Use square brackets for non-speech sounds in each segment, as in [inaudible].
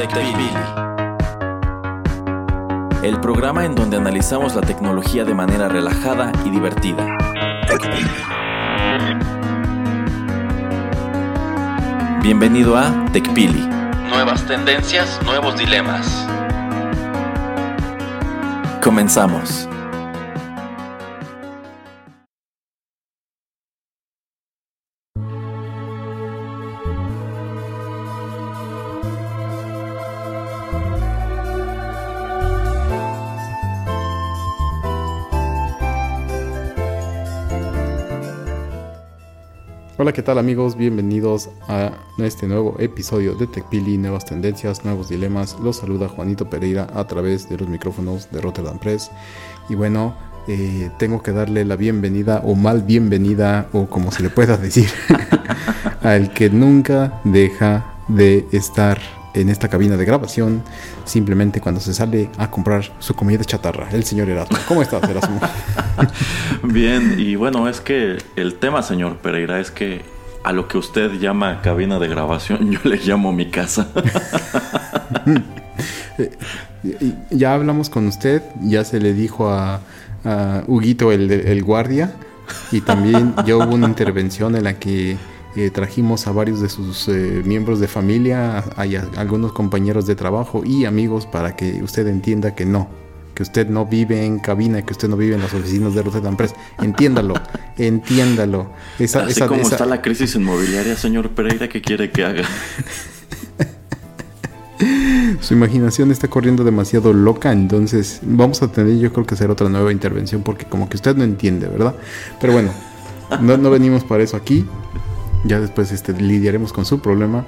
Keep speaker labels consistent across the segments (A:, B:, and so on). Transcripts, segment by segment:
A: TechPili. El programa en donde analizamos la tecnología de manera relajada y divertida. Bienvenido a TechPili. Nuevas tendencias, nuevos dilemas. Comenzamos.
B: Hola, ¿qué tal amigos? Bienvenidos a este nuevo episodio de TechPili, nuevas tendencias, nuevos dilemas. Los saluda Juanito Pereira a través de los micrófonos de Rotterdam Press. Y bueno, eh, tengo que darle la bienvenida o mal bienvenida o como se le pueda decir [laughs] al que nunca deja de estar en esta cabina de grabación simplemente cuando se sale a comprar su comida chatarra, el señor Erasmo. ¿Cómo estás, Erasmo? [laughs]
A: Bien, y bueno, es que el tema, señor Pereira, es que a lo que usted llama cabina de grabación, yo le llamo mi casa. [laughs]
B: ya hablamos con usted, ya se le dijo a, Huguito el, el guardia, y también ya hubo una intervención en la que eh, trajimos a varios de sus eh, miembros de familia, a, algunos compañeros de trabajo y amigos para que usted entienda que no, que usted no vive en cabina, que usted no vive en las oficinas de Rotterdam Press. Entiéndalo, [laughs] entiéndalo.
A: Esa, Así como está la crisis inmobiliaria, señor Pereira, ¿qué quiere que haga? [laughs]
B: Su imaginación está corriendo demasiado loca, entonces vamos a tener yo creo que hacer otra nueva intervención porque como que usted no entiende, ¿verdad? Pero bueno, no, no venimos para eso aquí. Ya después este, lidiaremos con su problema.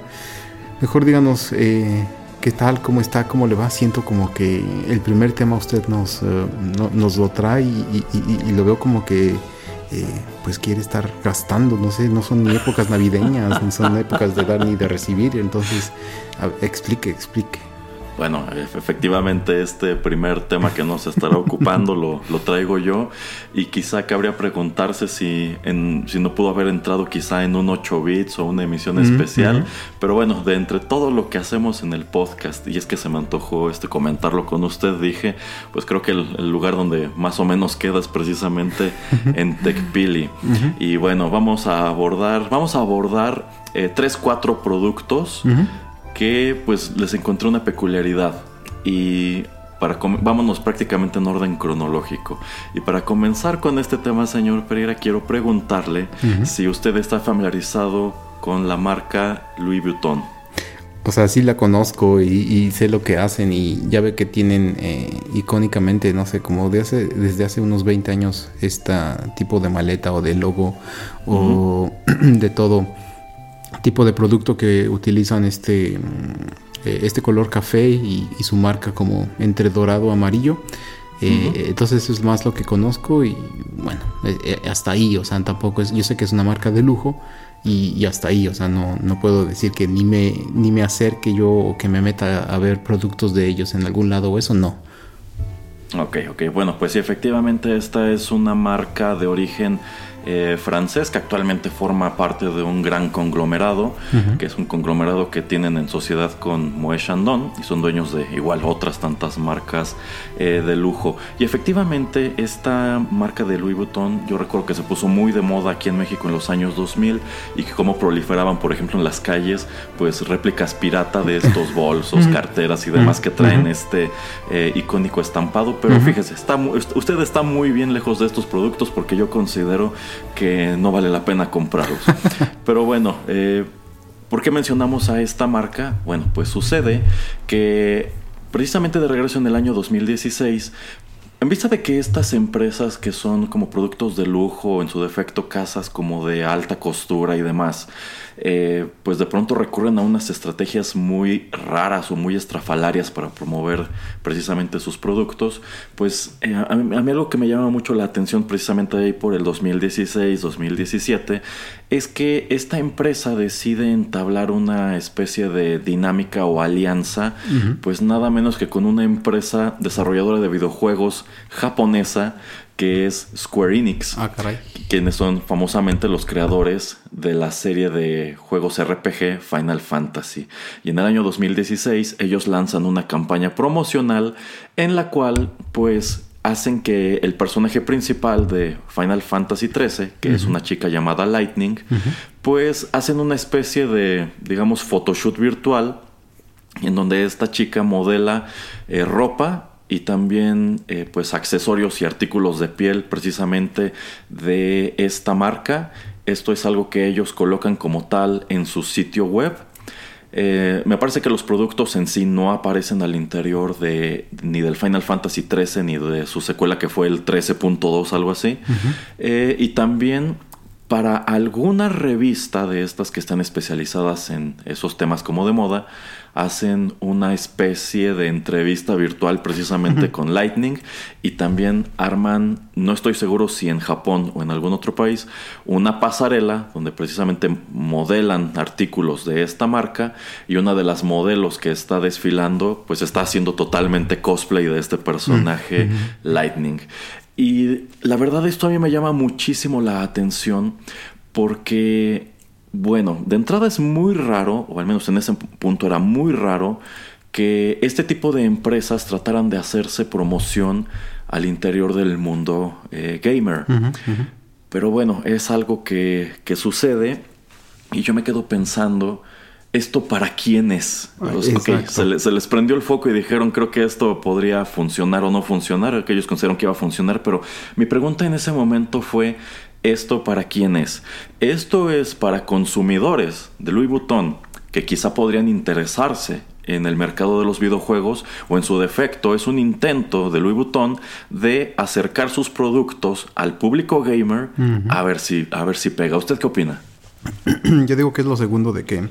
B: Mejor díganos eh, qué tal, cómo está, cómo le va. Siento como que el primer tema usted nos, eh, nos lo trae y, lo veo como que eh, pues quiere estar gastando. No sé, no son ni épocas navideñas, ni son épocas de dar ni de recibir. Entonces, explique, explique.
A: Bueno, efectivamente este primer tema que nos estará ocupando [laughs] lo, lo, traigo yo. Y quizá cabría preguntarse si, en, si no pudo haber entrado quizá en un 8 bits o una emisión especial, pero bueno, de entre todo lo que hacemos en el podcast y es que se me antojó este comentarlo con usted, dije, pues creo que el, lugar donde más o menos queda es precisamente [laughs] en TechPili y bueno, vamos a abordar, vamos a abordar eh, tres, cuatro productos que pues les encontré una peculiaridad y para vámonos prácticamente en orden cronológico. Y para comenzar con este tema, señor Pereira, quiero preguntarle si usted está familiarizado con la marca Louis Vuitton.
B: O sea, sí la conozco y, sé lo que hacen y ya ve que tienen eh, icónicamente, no sé, como de hace, desde hace unos 20 años, este tipo de maleta o de logo o [clears throat] de todo tipo de producto que utilizan este, mm, eh, este color café y, su marca como entre dorado amarillo. Eh, entonces eso es más lo que conozco y bueno, eh, hasta ahí, o sea, tampoco es, yo sé que es una marca de lujo y, hasta ahí, o sea, no, no puedo decir que ni me, ni me acerque yo o que me meta a ver productos de ellos en algún lado o eso, no.
A: Ok, ok, bueno, pues sí, efectivamente esta es una marca de origen eh, francés que actualmente forma parte de un gran conglomerado, que es un conglomerado que tienen en sociedad con Moët Chandon y son dueños de igual otras tantas marcas eh, de lujo. Y efectivamente esta marca de Louis Vuitton yo recuerdo que se puso muy de moda aquí en México en los años 2000 y que como proliferaban por ejemplo en las calles pues réplicas pirata de estos [laughs] bolsos, carteras y demás que traen este eh, icónico estampado. Pero fíjese, está, usted está muy bien lejos de estos productos porque yo considero que no vale la pena comprarlos. [laughs] Pero bueno, eh, ¿por qué mencionamos a esta marca? Bueno, pues sucede que precisamente de regreso en el año 2016 En vista de que estas empresas que son como productos de lujo, en su defecto casas como de alta costura y demás, eh, pues de pronto recurren a unas estrategias muy raras o muy estrafalarias para promover precisamente sus productos, pues eh, a, mí, a, mí, algo que me llama mucho la atención precisamente ahí por el 2016-2017 es que esta empresa decide entablar una especie de dinámica o alianza, uh -huh. pues nada menos que con una empresa desarrolladora de videojuegos japonesa que es Square Enix,
B: ah, caray.
A: quienes son famosamente los creadores de la serie de juegos RPG Final Fantasy. Y en el año 2016 ellos lanzan una campaña promocional en la cual pues hacen que el personaje principal de Final Fantasy XIII, que uh -huh. es una chica llamada Lightning, uh -huh. pues hacen una especie de, digamos, photoshoot virtual en donde esta chica modela eh, ropa y también eh, pues accesorios y artículos de piel precisamente de esta marca. Esto es algo que ellos colocan como tal en su sitio web. Eh, me parece que los productos en sí no aparecen al interior de ni del Final Fantasy XIII ni de su secuela que fue el 13.2, algo así. Uh -huh. eh, y también para alguna revista de estas que están especializadas en esos temas como de moda, hacen una especie de entrevista virtual precisamente uh -huh. con Lightning y también arman, no estoy seguro si en Japón o en algún otro país, una pasarela donde precisamente modelan artículos de esta marca y una de las modelos que está desfilando pues está haciendo totalmente cosplay de este personaje uh -huh. Lightning. Y la verdad esto a mí me llama muchísimo la atención porque, bueno, de entrada es muy raro, o al menos en ese punto era muy raro, que este tipo de empresas trataran de hacerse promoción al interior del mundo eh, gamer. Uh -huh, uh -huh. Pero bueno, es algo que, que sucede y yo me quedo pensando ¿esto para quién es? okay, se, le, se, les prendió el foco y dijeron, creo que esto podría funcionar o no funcionar, que ellos consideraron que iba a funcionar, pero mi pregunta en ese momento fue, ¿esto para quién es? Esto es para consumidores de Louis Vuitton que quizá podrían interesarse en el mercado de los videojuegos o en su defecto es un intento de Louis Vuitton de acercar sus productos al público gamer uh -huh. a ver si a ver si pega. ¿Usted qué opina? [clears throat]
B: Yo digo que es lo segundo de que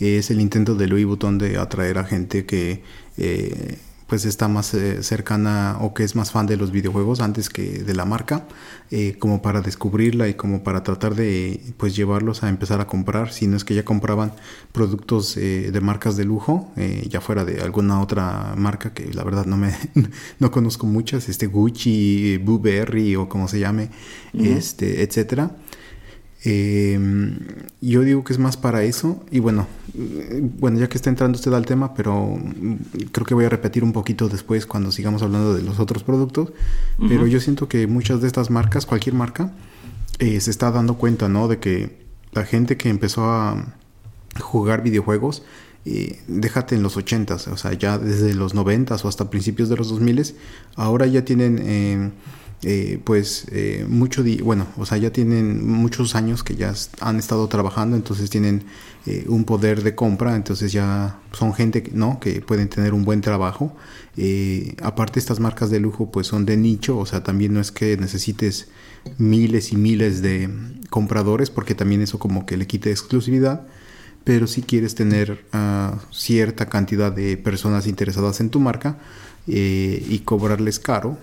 B: es el intento de Louis Vuitton de atraer a gente que eh, pues está más eh, cercana o que es más fan de los videojuegos antes que de la marca, eh, como para descubrirla y como para tratar de pues llevarlos a empezar a comprar, si no es que ya compraban productos eh, de marcas de lujo, ya fuera de alguna otra marca que la verdad no me [laughs] no conozco muchas, este Gucci, Burberry o como se llame, uh -huh. este, etcétera. Eh, yo digo que es más para eso. Y bueno, bueno, ya que está entrando usted al tema, pero creo que voy a repetir un poquito después cuando sigamos hablando de los otros productos. Uh -huh. Pero yo siento que muchas de estas marcas, cualquier marca, eh, se está dando cuenta, ¿no? De que la gente que empezó a jugar videojuegos, eh, déjate en los 80s, o sea, ya desde los 90s o hasta principios de los 2000s, ahora ya tienen eh, pues eh, mucho, bueno, o sea, ya tienen muchos años que ya han estado trabajando, entonces tienen eh, un poder de compra, entonces ya son gente, ¿no? Que pueden tener un buen trabajo. Eh, aparte estas marcas de lujo pues son de nicho, o sea, también no es que necesites miles y miles de compradores, porque también eso como que le quita exclusividad, pero si quieres tener uh, cierta cantidad de personas interesadas en tu marca eh, y cobrarles caro,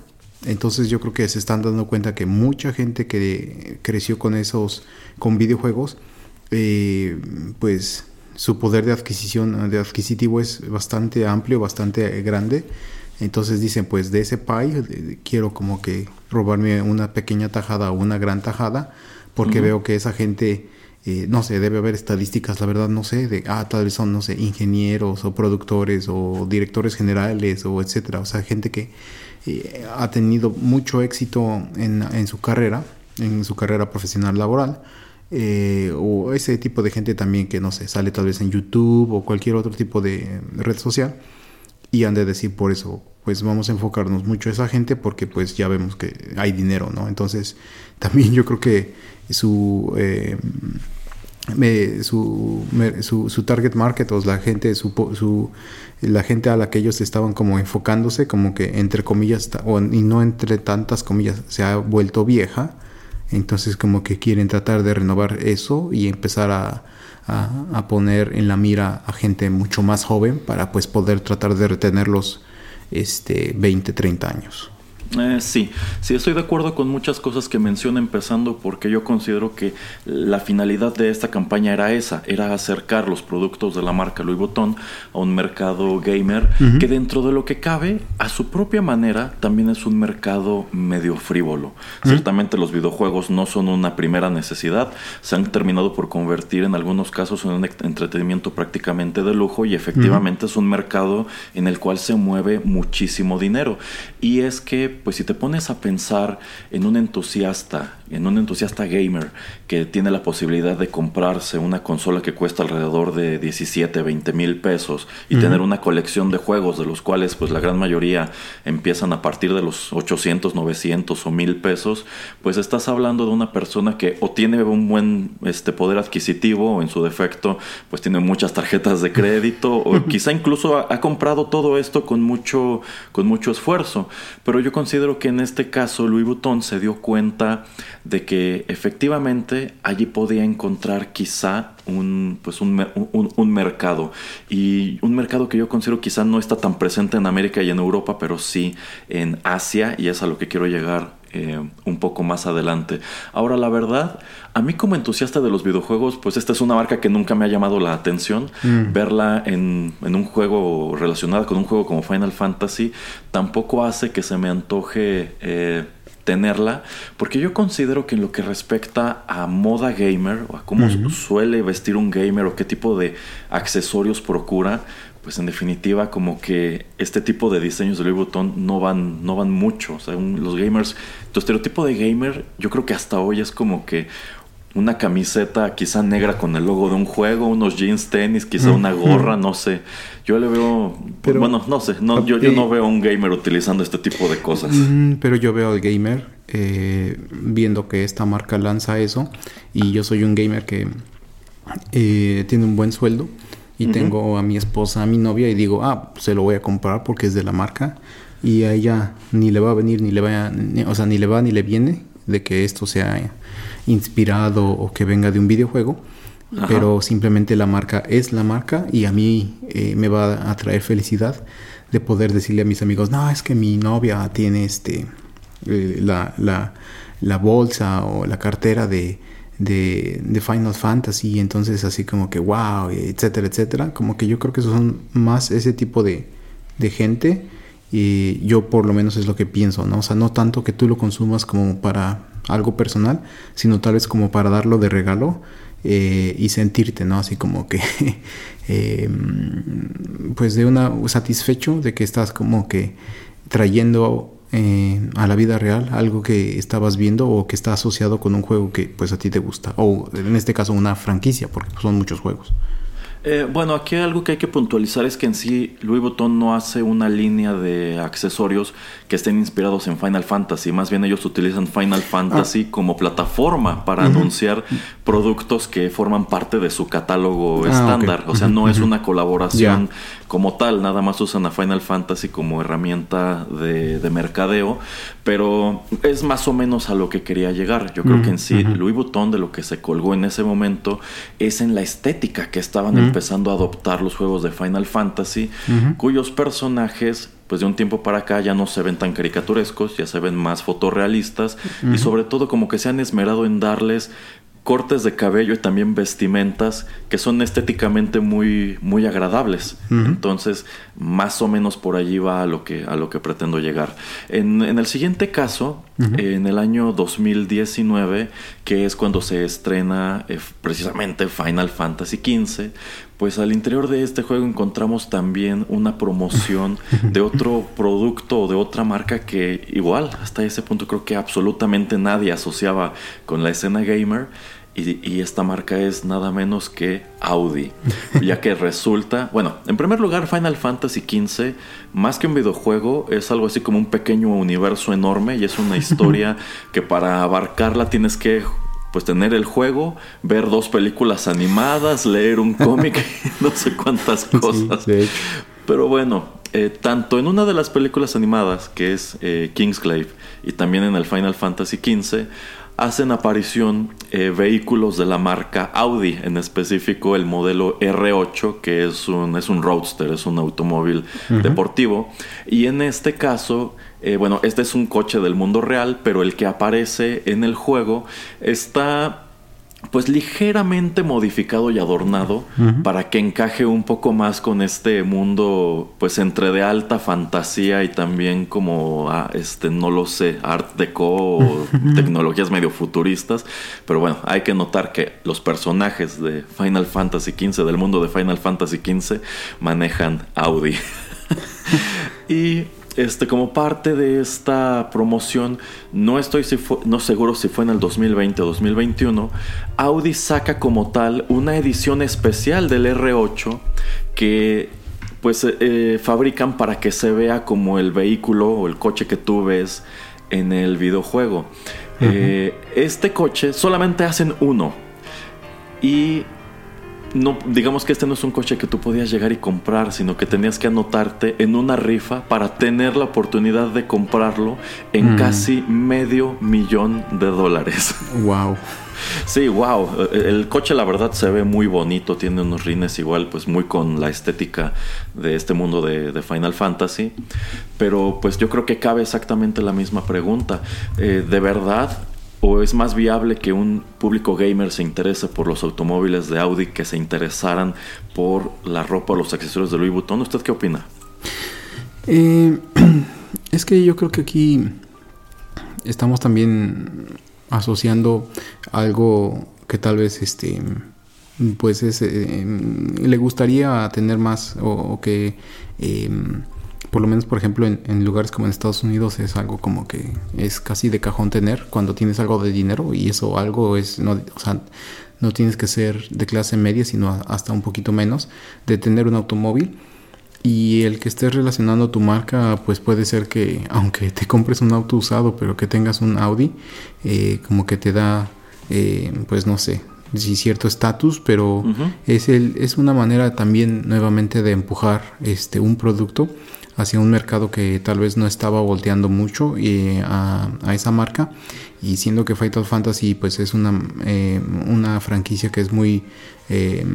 B: entonces yo creo que se están dando cuenta que mucha gente que creció con esos, con videojuegos, eh, pues su poder de adquisición, de adquisitivo es bastante amplio, bastante grande. Entonces dicen, pues de ese pie quiero como que robarme una pequeña tajada o una gran tajada, porque uh -huh. veo que esa gente, eh, no sé, debe haber estadísticas, la verdad no sé, de, ah, tal vez son, no sé, ingenieros o productores o directores generales o etcétera, o sea, gente que eh, ha tenido mucho éxito en, su carrera, en su carrera profesional laboral, eh, o ese tipo de gente también que no sé, sale tal vez en YouTube o cualquier otro tipo de red social y han de decir por eso, pues vamos a enfocarnos mucho a esa gente porque pues ya vemos que hay dinero, ¿no? Entonces [laughs] también yo creo que su... Eh, su, su, target market o la gente su, la gente a la que ellos estaban como enfocándose como que entre comillas o, y no entre tantas comillas se ha vuelto vieja entonces como que quieren tratar de renovar eso y empezar a, a, poner en la mira a gente mucho más joven para pues poder tratar de retenerlos este 20 30 años
A: eh, sí, sí, estoy de acuerdo con muchas cosas que menciona empezando porque yo considero que la finalidad de esta campaña era esa, era acercar los productos de la marca Louis Vuitton a un mercado gamer que dentro de lo que cabe, a su propia manera, también es un mercado medio frívolo. Ciertamente los videojuegos no son una primera necesidad, se han terminado por convertir en algunos casos en un entretenimiento prácticamente de lujo y efectivamente es un mercado en el cual se mueve muchísimo dinero. Y es que pues si te pones a pensar en un entusiasta, en un entusiasta gamer que tiene la posibilidad de comprarse una consola que cuesta alrededor de 17, 20 mil pesos y tener una colección de juegos de los cuales pues la gran mayoría empiezan a partir de los 800, 900 o 1000 pesos, pues estás hablando de una persona que o tiene un buen este, poder adquisitivo o en su defecto pues tiene muchas tarjetas de crédito o [laughs] quizá incluso ha, ha comprado todo esto con mucho, con mucho esfuerzo. Pero yo considero que en este caso Louis Vuitton se dio cuenta de que efectivamente allí podía encontrar quizá un, pues un, mercado y un mercado que yo considero quizá no está tan presente en América y en Europa, pero sí en Asia y es a lo que quiero llegar eh, un poco más adelante. Ahora, la verdad, a mí como entusiasta de los videojuegos, pues esta es una marca que nunca me ha llamado la atención. Mm. Verla en, un juego relacionado con un juego como Final Fantasy tampoco hace que se me antoje eh, tenerla, porque yo considero que en lo que respecta a moda gamer, o a cómo suele vestir un gamer, o qué tipo de accesorios procura, pues en definitiva como que este tipo de diseños de Louis Vuitton no van, no van mucho. O sea, los gamers, tu estereotipo de gamer yo creo que hasta hoy es como que una camiseta quizá negra con el logo de un juego, unos jeans tenis, quizá una gorra, no sé. Yo le veo, pero, bueno, no sé, no, yo, yo no veo a un gamer utilizando este tipo de cosas.
B: Pero yo veo al gamer eh, viendo que esta marca lanza eso y yo soy un gamer que eh, tiene un buen sueldo y tengo a mi esposa, a mi novia y digo, ah, se lo voy a comprar porque es de la marca y a ella ni le va a venir ni le va, o sea, ni le va ni le viene de que esto sea inspirado o que venga de un videojuego, pero simplemente la marca es la marca y a mí eh, me va a traer felicidad de poder decirle a mis amigos, no, es que mi novia tiene este eh, la, la, la bolsa o la cartera de de, de, Final Fantasy, entonces así como que wow, etcétera, etcétera. Como que yo creo que son más ese tipo de, de gente y yo por lo menos es lo que pienso, ¿no? O sea, no tanto que tú lo consumas como para algo personal, sino tal vez como para darlo de regalo eh, y sentirte, ¿no? Así como que, [laughs] em, pues de una satisfecho de que estás como que trayendo eh, a la vida real, algo que estabas viendo o que está asociado con un juego que pues a ti te gusta, o en este caso una franquicia, porque son muchos juegos.
A: Eh, bueno, aquí algo que hay que puntualizar es que en sí Louis Vuitton no hace una línea de accesorios que estén inspirados en Final Fantasy. Más bien ellos utilizan Final Fantasy ah. como plataforma para anunciar productos que forman parte de su catálogo ah, estándar. O sea, no es una colaboración como tal, nada más usan a Final Fantasy como herramienta de, mercadeo, pero es más o menos a lo que quería llegar. Yo creo que en sí Louis Vuitton de lo que se colgó en ese momento es en la estética que estaban empezando a adoptar los juegos de Final Fantasy, cuyos personajes pues de un tiempo para acá ya no se ven tan caricaturescos, ya se ven más fotorrealistas y sobre todo como que se han esmerado en darles cortes de cabello y también vestimentas que son estéticamente muy, muy agradables. Entonces, más o menos por allí va a lo que, a lo que pretendo llegar. En, el siguiente caso, en el año 2019, que es cuando se estrena eh, precisamente Final Fantasy XV, pues al interior de este juego encontramos también una promoción [laughs] de otro producto o de otra marca que igual hasta ese punto creo que absolutamente nadie asociaba con la escena gamer y, esta marca es nada menos que Audi, [laughs] ya que resulta, bueno, en primer lugar Final Fantasy XV, más que un videojuego, es algo así como un pequeño universo enorme y es una [laughs] historia que para abarcarla tienes que pues tener el juego, ver dos películas animadas, leer un cómic, [laughs] no sé cuántas cosas. Pero bueno, eh, tanto en una de las películas animadas, que es eh, Kingsglaive, y también en el Final Fantasy XV, hacen aparición eh, vehículos de la marca Audi, en específico el modelo R8, que es un, es un roadster, es un automóvil deportivo. Y en este caso, eh, bueno, este es un coche del mundo real, pero el que aparece en el juego está pues ligeramente modificado y adornado para que encaje un poco más con este mundo pues entre de alta fantasía y también como ah, este no lo sé art deco o tecnologías medio futuristas. Pero bueno hay que notar que los personajes de Final Fantasy XV del mundo de Final Fantasy XV manejan Audi. [laughs] Y este, como parte de esta promoción, no estoy si no seguro si fue en el 2020 o 2021, Audi saca como tal una edición especial del R8 que pues eh, eh, fabrican para que se vea como el vehículo o el coche que tú ves en el videojuego. Eh, este coche solamente hacen uno y no, digamos que este no es un coche que tú podías llegar y comprar, sino que tenías que anotarte en una rifa para tener la oportunidad de comprarlo en mm. casi medio millón de dólares. [laughs]
B: Wow.
A: Sí, wow. El coche la verdad se ve muy bonito, tiene unos rines igual, pues muy con la estética de este mundo de, Final Fantasy. Pero pues yo creo que cabe exactamente la misma pregunta. Eh, ¿De verdad ¿O es más viable que un público gamer se interese por los automóviles de Audi que se interesaran por la ropa o los accesorios de Louis Vuitton? ¿Usted qué opina?
B: Eh, [clears throat] es que yo creo que aquí estamos también asociando algo que tal vez este pues es, eh, le gustaría tener más o, que em, por lo menos por ejemplo en, lugares como en Estados Unidos es algo como que es casi de cajón tener cuando tienes algo de dinero y eso algo es no o sea no tienes que ser de clase media sino hasta un poquito menos de tener un automóvil. Y el que estés relacionando tu marca pues puede ser que [laughs] aunque te compres un auto usado pero que tengas un Audi eh, como que te da eh, pues no sé sí, cierto estatus, pero es, el, es una manera también nuevamente de empujar este, un producto hacia un mercado que tal vez no estaba volteando mucho eh, a, esa marca. Y siendo que Final Fantasy pues es una, eh, una franquicia que es muy eh,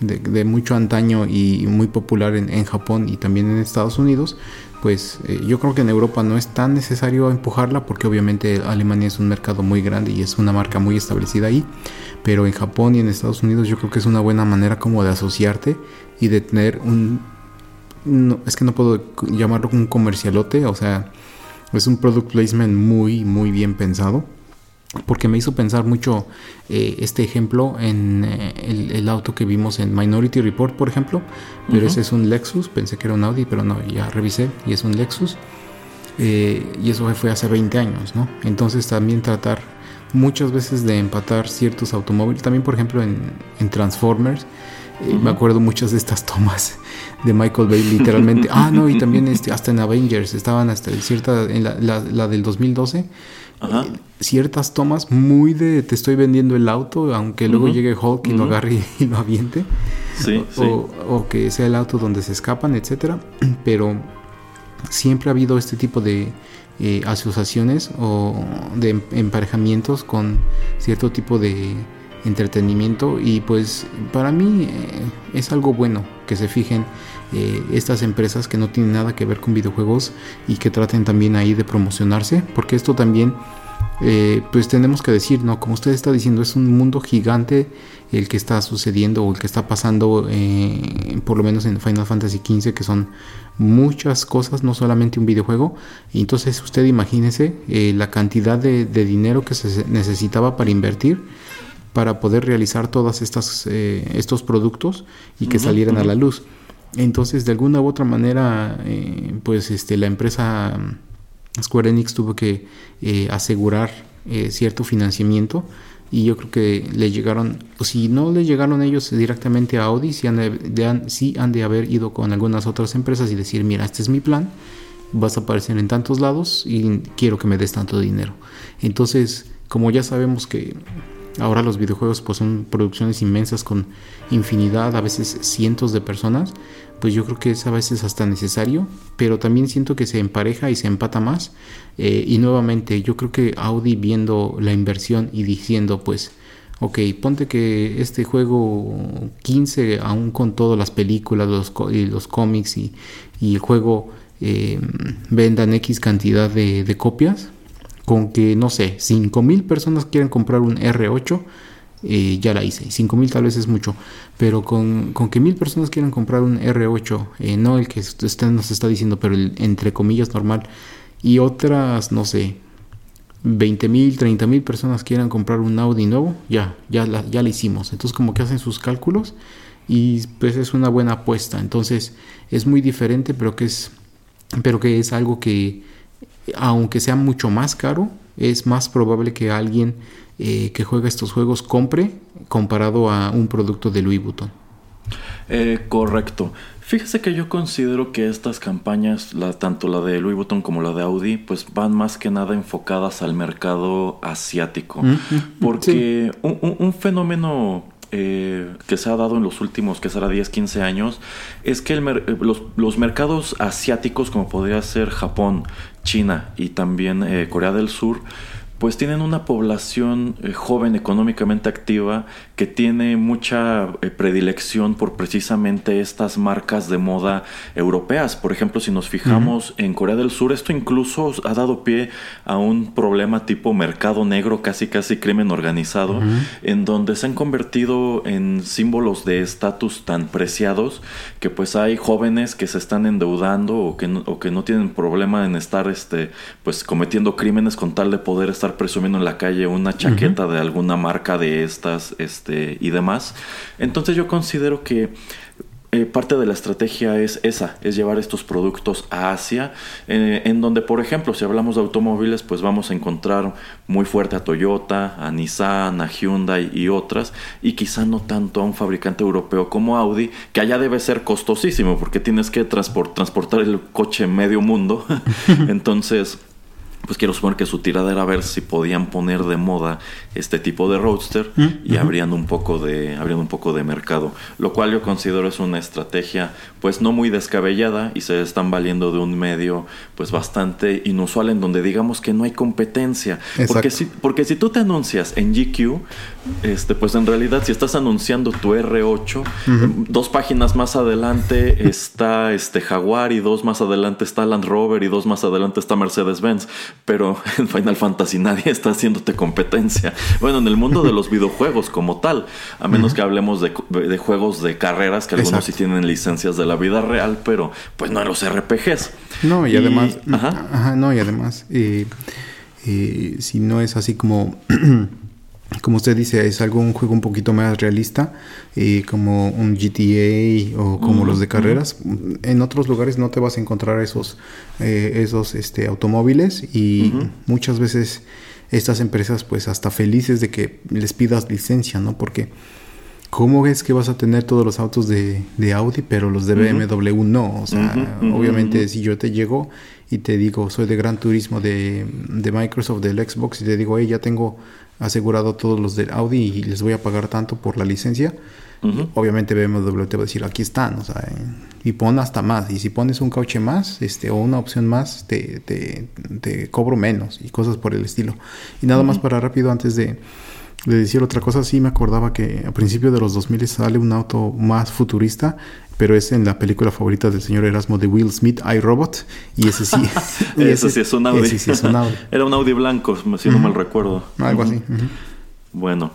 B: de, mucho antaño y muy popular en, en, Japón y también en Estados Unidos pues yo creo que en Europa no es tan necesario empujarla porque obviamente Alemania es un mercado muy grande y es una marca muy establecida ahí. Pero en Japón y en Estados Unidos yo creo que es una buena manera como de asociarte y de tener un no, es que no puedo llamarlo un comercialote, o sea, es un product placement muy, muy bien pensado. Porque me hizo pensar mucho eh, este ejemplo en eh, el, auto que vimos en Minority Report, por ejemplo. Pero ese es un Lexus, pensé que era un Audi, pero no, ya revisé y es un Lexus. Eh, y eso fue hace 20 años, ¿no? Entonces también tratar muchas veces de empatar ciertos automóviles. También, por ejemplo, en, en Transformers me acuerdo muchas de estas tomas de Michael Bay, literalmente. ah, no, y también este, hasta en Avengers estaban hasta cierta, en la, la, del 2012. Eh, ciertas tomas muy de te estoy vendiendo el auto, aunque luego llegue Hulk y lo agarre [laughs] y, lo aviente.
A: Sí,
B: o, o, que sea el auto donde se escapan, etcétera. [clears throat] Pero siempre ha habido este tipo de eh, asociaciones o de emparejamientos con cierto tipo de entretenimiento y pues para mí eh, es algo bueno que se fijen eh, estas empresas que no tienen nada que ver con videojuegos y que traten también ahí de promocionarse porque esto también eh, pues tenemos que decir no como usted está diciendo es un mundo gigante el que está sucediendo o el que está pasando por lo menos en Final Fantasy XV que son muchas cosas no solamente un videojuego. Entonces usted imagínese la cantidad de dinero que se necesitaba para invertir para poder realizar todos eh, estos productos y que salieran a la luz. Entonces, de alguna u otra manera, eh, pues este, la empresa mm, Square Enix tuvo que eh, asegurar cierto financiamiento y yo creo que le llegaron, si no le llegaron ellos directamente a Audi, si han de, sí han de haber ido con algunas otras empresas y decir, mira, este es mi plan, vas a aparecer en tantos lados y quiero que me des tanto dinero. Entonces, como ya sabemos que ahora los videojuegos pues son producciones inmensas con infinidad, a veces cientos de personas, pues yo creo que es a veces hasta necesario, pero también siento que se empareja y se empata más. Eh, y nuevamente, yo creo que Audi viendo la inversión y diciendo pues ok, ponte que este juego 15, aún con todas las películas los, y los cómics y, el juego eh, vendan X cantidad de, copias, con que, no sé, 5.000 personas quieren comprar un R8, eh, ya la hice. 5.000 tal vez es mucho, pero con, con que 1.000 personas quieran comprar un R8, eh, no el que usted nos está diciendo, pero el entre comillas normal, y otras, no sé, 20 mil, 30 mil personas quieran comprar un Audi nuevo, ya, ya la, ya hicimos. Entonces como que hacen sus cálculos y pues es una buena apuesta. Entonces es muy diferente, pero que es, pero que es algo que aunque sea mucho más caro, es más probable que alguien eh, que juega estos juegos compre comparado a un producto de Louis Vuitton.
A: Eh, correcto. Fíjese que yo considero que estas campañas, la, tanto la de Louis Vuitton como la de Audi, pues van más que nada enfocadas al mercado asiático. Porque un, fenómeno eh, que se ha dado en los últimos, que será 10, 15 años, es que eh, los, mercados asiáticos, como podría ser Japón, China y también eh, Corea del Sur, pues tienen una población joven económicamente activa que tiene mucha eh, predilección por precisamente estas marcas de moda europeas. Por ejemplo, si nos fijamos en Corea del Sur, esto incluso ha dado pie a un problema tipo mercado negro, casi casi crimen organizado, en donde se han convertido en símbolos de estatus tan preciados que pues hay jóvenes que se están endeudando o que no, o que no tienen problema en estar este pues cometiendo crímenes con tal de poder estar presumiendo en la calle una chaqueta de alguna marca de estas este y demás. Entonces yo considero que eh, parte de la estrategia es esa, es llevar estos productos a Asia, eh, en donde, por ejemplo, si hablamos de automóviles, pues vamos a encontrar muy fuerte a Toyota, a Nissan, a Hyundai y otras, y quizá no tanto a un fabricante europeo como Audi, que allá debe ser costosísimo, porque tienes que transportar el coche medio mundo. [laughs] Entonces pues quiero suponer que su tirada era ver si podían poner de moda este tipo de roadster mm, y abriendo un poco de abriendo un poco de mercado, lo cual yo considero es una estrategia pues no muy descabellada y se están valiendo de un medio pues bastante inusual en donde digamos que no hay competencia, porque si porque si tú te anuncias en GQ, este pues en realidad si estás anunciando tu R8, dos páginas más adelante está este Jaguar y dos más adelante está Land Rover y dos más adelante está Mercedes-Benz pero [laughs] en Final Fantasy nadie está haciéndote competencia. Bueno, en el mundo de los [laughs] videojuegos como tal, a menos que hablemos de, juegos de carreras, que algunos sí tienen licencias de la vida real, pero pues no en los RPGs.
B: No, y, además, ajá. no, y además, eh, eh, si no es así como... [clears throat] como usted dice, es algo un juego un poquito más realista, eh, como un GTA o como los de carreras. En otros lugares no te vas a encontrar esos, eh, esos este, automóviles y muchas veces estas empresas pues hasta felices de que les pidas licencia, ¿no? Porque ¿cómo es que vas a tener todos los autos de, Audi pero los de BMW no? O sea, obviamente si yo te llego y te digo, soy de Gran Turismo de, de Microsoft, del Xbox, y te digo, hey, ya tengo asegurado todos los del Audi y les voy a pagar tanto por la licencia, obviamente BMW te va a decir, aquí están, o sea, y pon hasta más. Y si pones un cauche más, este, o una opción más, te, te, cobro menos y cosas por el estilo. Y nada más para rápido, antes de, de decir otra cosa, sí me acordaba que a principios de los 2000 sale un auto más futurista pero es en la película favorita del señor Erasmo de Will Smith, iRobot, y ese sí. [laughs]
A: ese, sí es un Audi. sí es un Audi. Era un Audi blanco, si no mal recuerdo.
B: Algo así.
A: Bueno,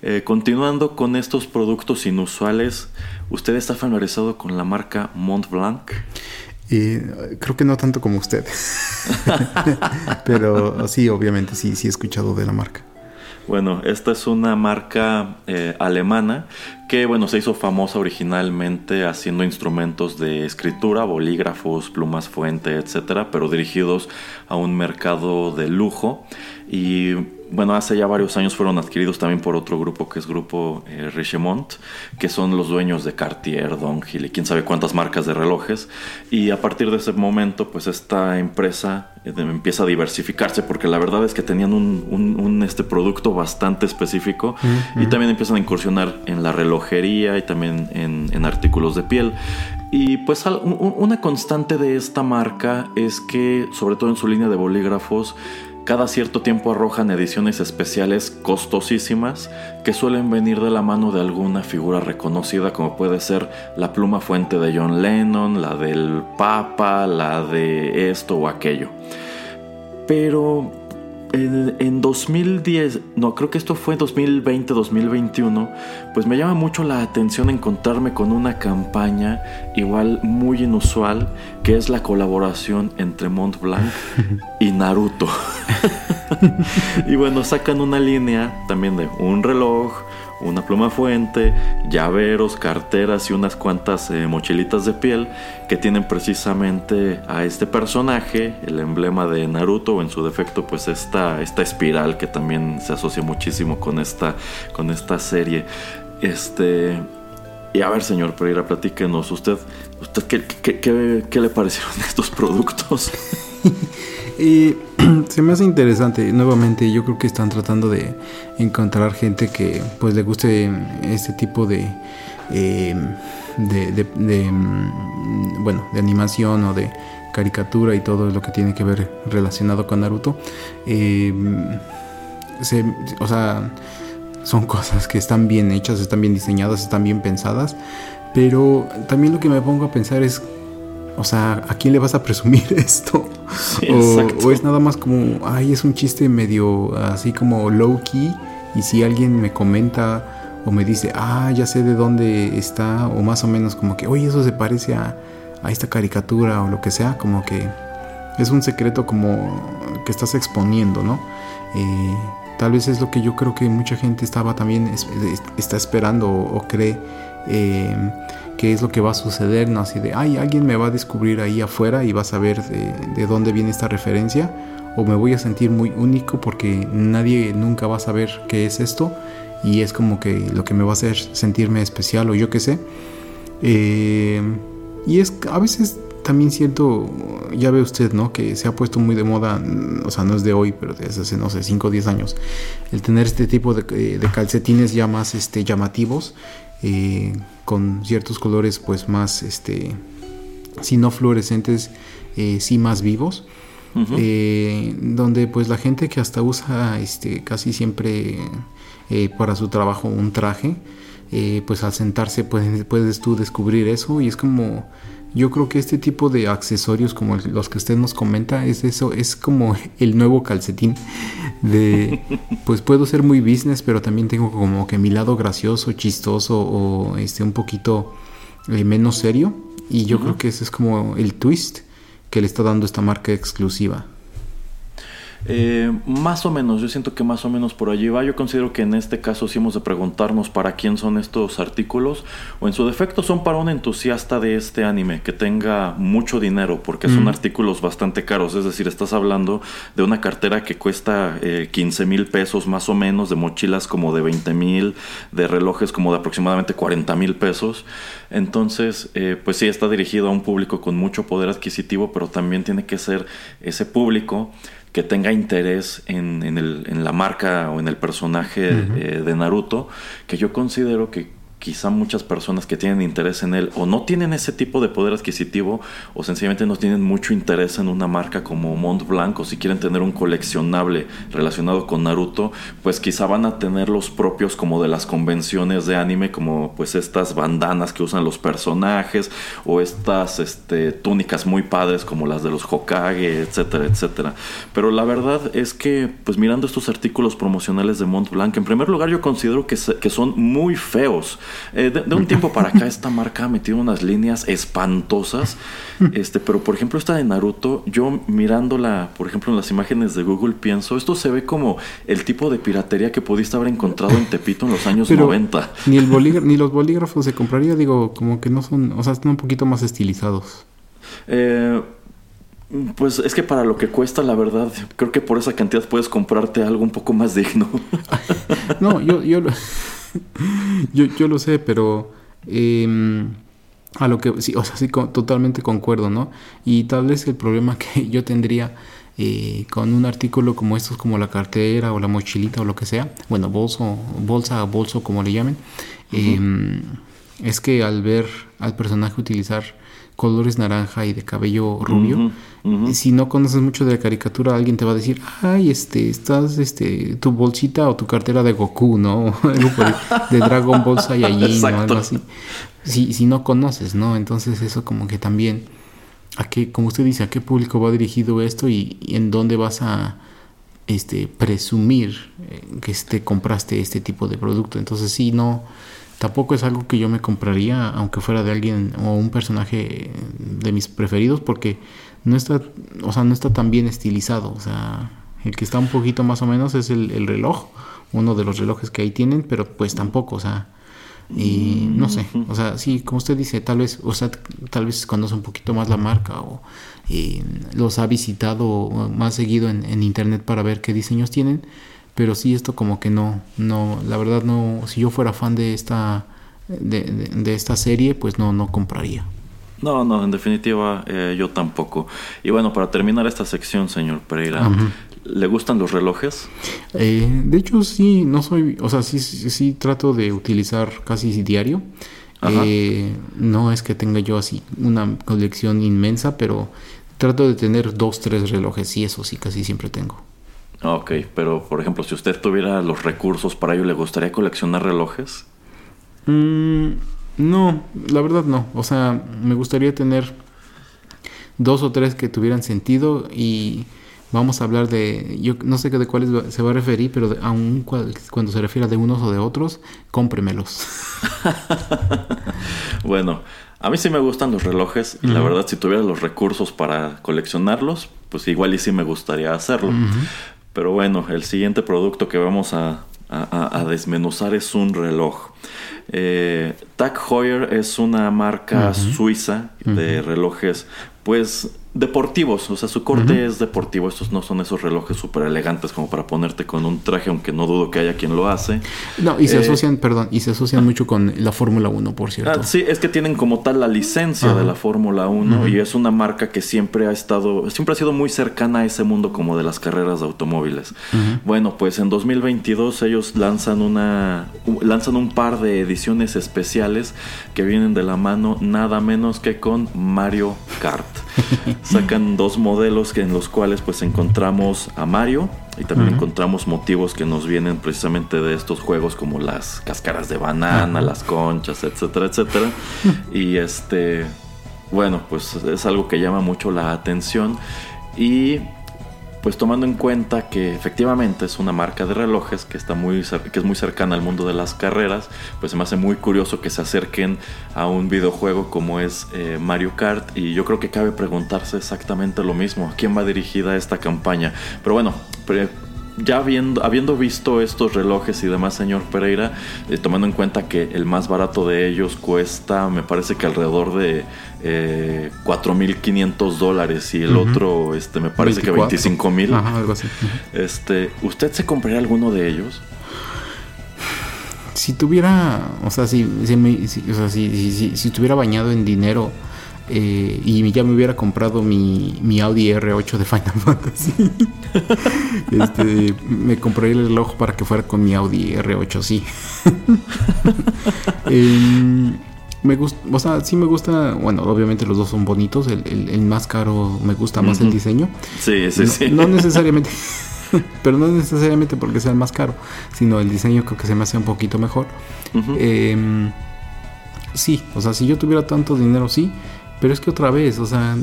A: eh, continuando con estos productos inusuales, ¿usted está familiarizado con la marca Mont Blanc?
B: Eh, creo que no tanto como usted. [laughs] [laughs] pero sí, obviamente sí, sí he escuchado de la marca.
A: Bueno, esta es una marca eh, alemana que bueno, se hizo famosa originalmente haciendo instrumentos de escritura, bolígrafos, plumas fuente, etcétera, pero dirigidos a un mercado de lujo y bueno, hace ya varios años fueron adquiridos también por otro grupo que es Grupo eh, Richemont, que son los dueños de Cartier, Donghil y quién sabe cuántas marcas de relojes. Y a partir de ese momento, pues esta empresa eh, empieza a diversificarse porque la verdad es que tenían un, este producto bastante específico y también empiezan a incursionar en la relojería y también en, en artículos de piel. Y pues una constante de esta marca es que, sobre todo en su línea de bolígrafos, cada cierto tiempo arrojan ediciones especiales costosísimas que suelen venir de la mano de alguna figura reconocida como puede ser la pluma fuente de John Lennon, la del Papa, la de esto o aquello. Pero en, 2010, no, creo que esto fue 2020, 2021, pues me llama mucho la atención encontrarme con una campaña igual muy inusual, que es la colaboración entre Mont Blanc y Naruto. [laughs] [laughs] y bueno, sacan una línea también de un reloj, una pluma fuente, llaveros, carteras y unas cuantas eh, mochilitas de piel que tienen precisamente a este personaje, el emblema de Naruto, o en su defecto, pues esta, esta espiral que también se asocia muchísimo con esta, con esta serie. Este. Y a ver, señor Pereira, platíquenos, ¿usted, usted qué, qué, qué le parecieron [laughs] estos productos? [laughs]
B: Y [clears throat] se me hace interesante. Nuevamente, yo creo que están tratando de encontrar gente que pues le guste este tipo de, eh, de, mm, bueno, de animación o de caricatura y todo lo que tiene que ver relacionado con Naruto. Eh, o sea, son cosas que están bien hechas, están bien diseñadas, están bien pensadas. Pero también lo que me pongo a pensar es o sea, ¿a quién le vas a presumir [laughs] esto? o, es nada más como, ay, es un chiste medio así como low key. Y si alguien me comenta o me dice, ah, ya sé de dónde está, o más o menos como que, oye, eso se parece a, esta caricatura o lo que sea, como que es un secreto como que estás exponiendo, ¿no? Eh, tal vez es lo que yo creo que mucha gente estaba también, está esperando o, cree. Eh, qué es lo que va a suceder, no así de, ay, alguien me va a descubrir ahí afuera y va a saber de, dónde viene esta referencia, o me voy a sentir muy único porque nadie nunca va a saber qué es esto, y es como que lo que me va a hacer sentirme especial o yo qué sé. Eh, y es a veces también siento, ya ve usted, ¿no? Que se ha puesto muy de moda, o sea, no es de hoy, pero desde hace, no sé, 5 o 10 años, el tener este tipo de, de calcetines ya más este, llamativos eh, con ciertos colores pues más, este, si no fluorescentes, eh, sí más vivos. Eh, donde pues la gente que hasta usa este, casi siempre para su trabajo un traje, pues al sentarse puedes, puedes tú descubrir eso y es como yo creo que este tipo de accesorios como los que usted nos comenta es eso, es como el nuevo calcetín de [laughs] pues puedo ser muy business, pero también tengo como que mi lado gracioso, chistoso o este un poquito eh, menos serio y yo creo que ese es como el twist que le está dando esta marca exclusiva.
A: Eh, más o menos, yo siento que más o menos por allí va. Yo considero que en este caso sí hemos de preguntarnos para quién son estos artículos o en su defecto son para un entusiasta de este anime que tenga mucho dinero porque son mm. artículos bastante caros. Es decir, estás hablando de una cartera que cuesta 15 eh, mil pesos más o menos, de mochilas como de 20 mil, de relojes como de aproximadamente 40 mil pesos. Entonces, eh, pues sí, está dirigido a un público con mucho poder adquisitivo, pero también tiene que ser ese público que tenga interés en, en, el, en, la marca o en el personaje eh, de Naruto, que yo considero que quizá muchas personas que tienen interés en él o no tienen ese tipo de poder adquisitivo o sencillamente no tienen mucho interés en una marca como Mont Blanc o si quieren tener un coleccionable relacionado con Naruto, pues quizá van a tener los propios como de las convenciones de anime como pues estas bandanas que usan los personajes o estas este, túnicas muy padres como las de los Hokage, etcétera, etcétera. Pero la verdad es que pues mirando estos artículos promocionales de Mont Blanc, en primer lugar yo considero que, que son muy feos. Eh, de, un tiempo para acá esta marca ha metido unas líneas espantosas. Este, pero por ejemplo esta de Naruto, yo mirándola, por ejemplo en las imágenes de Google pienso, esto se ve como el tipo de piratería que pudiste haber encontrado en Tepito en los años 90.
B: Ni el ni los bolígrafos se compraría, digo, como que no son, o sea, están un poquito más estilizados.
A: Eh, pues es que para lo que cuesta, la verdad, creo que por esa cantidad puedes comprarte algo un poco más digno.
B: no, yo, yo, [laughs] yo, yo lo sé, pero em, a lo que sí, o sea, sí, totalmente concuerdo, ¿no? Y tal vez el problema [laughs] que yo tendría eh, con un artículo como estos, como la cartera o la mochilita o lo que sea, bueno, bolso, bolsa, bolso, como le llamen, em, es que al ver al personaje utilizar colores naranja y de cabello rubio, si no conoces mucho de la caricatura, alguien te va a decir, ay, este, estás, este, tu bolsita o tu cartera de Goku, ¿no? [laughs] de Dragon Ball Saiyajin o algo así. Si, si no conoces, ¿no? Entonces eso como que también, a qué, como usted dice, a qué público va dirigido esto y, en dónde vas a este presumir eh, que este compraste este tipo de producto. Entonces sí, no Tampoco es algo que yo me compraría, aunque fuera de alguien o un personaje de mis preferidos, porque no está, o sea, no está tan bien estilizado. O sea, el que está un poquito más o menos es el, reloj, uno de los relojes que ahí tienen, pero pues tampoco, o sea, y no sé, o sea, sí, como usted dice, tal vez, o sea, tal vez conoce un poquito más la marca o los ha visitado más seguido en, en internet para ver qué diseños tienen pero sí esto como que no, no, la verdad no, si yo fuera fan de esta, de, esta serie, pues no, no compraría.
A: No, no, en definitiva eh, yo tampoco. Y bueno, para terminar esta sección, señor Pereira, ¿le gustan los relojes?
B: Eh, de hecho, sí, no soy, o sea, sí, sí, trato de utilizar casi diario. Eh, no es que tenga yo así una colección inmensa, pero trato de tener dos, tres relojes y eso sí, casi siempre tengo.
A: Ok, pero por ejemplo, si usted tuviera los recursos para ello, ¿le gustaría coleccionar relojes?
B: Mm, no, la verdad no. O sea, me gustaría tener dos o tres que tuvieran sentido y vamos a hablar de, yo no sé de cuáles se va a referir, pero aún cuando se refiera de unos o de otros, cómpremelos. [laughs]
A: bueno, a mí sí me gustan los relojes y la verdad si tuviera los recursos para coleccionarlos, pues igual y sí me gustaría hacerlo. Pero bueno, el siguiente producto que vamos a, desmenuzar es un reloj. Eh, Tag Heuer es una marca suiza de relojes, pues deportivos, o sea, su corte es deportivo. Estos no son esos relojes súper elegantes como para ponerte con un traje, aunque no dudo que haya quien lo hace.
B: No, y se eh, asocian, perdón, y se asocian mucho con la Fórmula 1, por cierto.
A: Ah, sí, es que tienen como tal la licencia de la Fórmula 1 y es una marca que siempre ha estado, siempre ha sido muy cercana a ese mundo como de las carreras de automóviles. Bueno, pues en 2022 ellos lanzan una, lanzan un par de ediciones especiales que vienen de la mano nada menos que con Mario Kart. [laughs] sacan dos modelos en los cuales pues encontramos a Mario y también encontramos motivos que nos vienen precisamente de estos juegos como las cáscaras de banana, las conchas, etcétera, etcétera. [laughs] y este, bueno, pues es algo que llama mucho la atención. Y pues tomando en cuenta que efectivamente es una marca de relojes que está muy que es muy cercana al mundo de las carreras, pues se me hace muy curioso que se acerquen a un videojuego como es eh, Mario Kart y yo creo que cabe preguntarse exactamente lo mismo, ¿a quién va dirigida esta campaña? Pero bueno, ya habiendo, habiendo visto estos relojes y demás, señor Pereira, eh, tomando en cuenta que el más barato de ellos cuesta, me parece que alrededor de eh, 4.500 dólares y el otro, este, me parece que 25.000.
B: Ajá, algo así.
A: Este, ¿usted se compraría alguno de ellos?
B: Si tuviera, o sea, si, si, o sea, si, si estuviera bañado en dinero eh, y ya me hubiera comprado mi, mi Audi R8 de Final [laughs] Fantasy. este, me compré el reloj para que fuera con mi Audi R8, sí. [laughs] Em, me gusta, o sea, sí me gusta, bueno, obviamente los dos son bonitos, el, más caro me gusta más el diseño.
A: Sí, sí, sí.
B: No necesariamente, [laughs] pero no necesariamente porque sea el más caro, sino el diseño creo que se me hace un poquito mejor. Em, sí, o sea, si yo tuviera tanto dinero, sí, pero es que otra vez, o sea,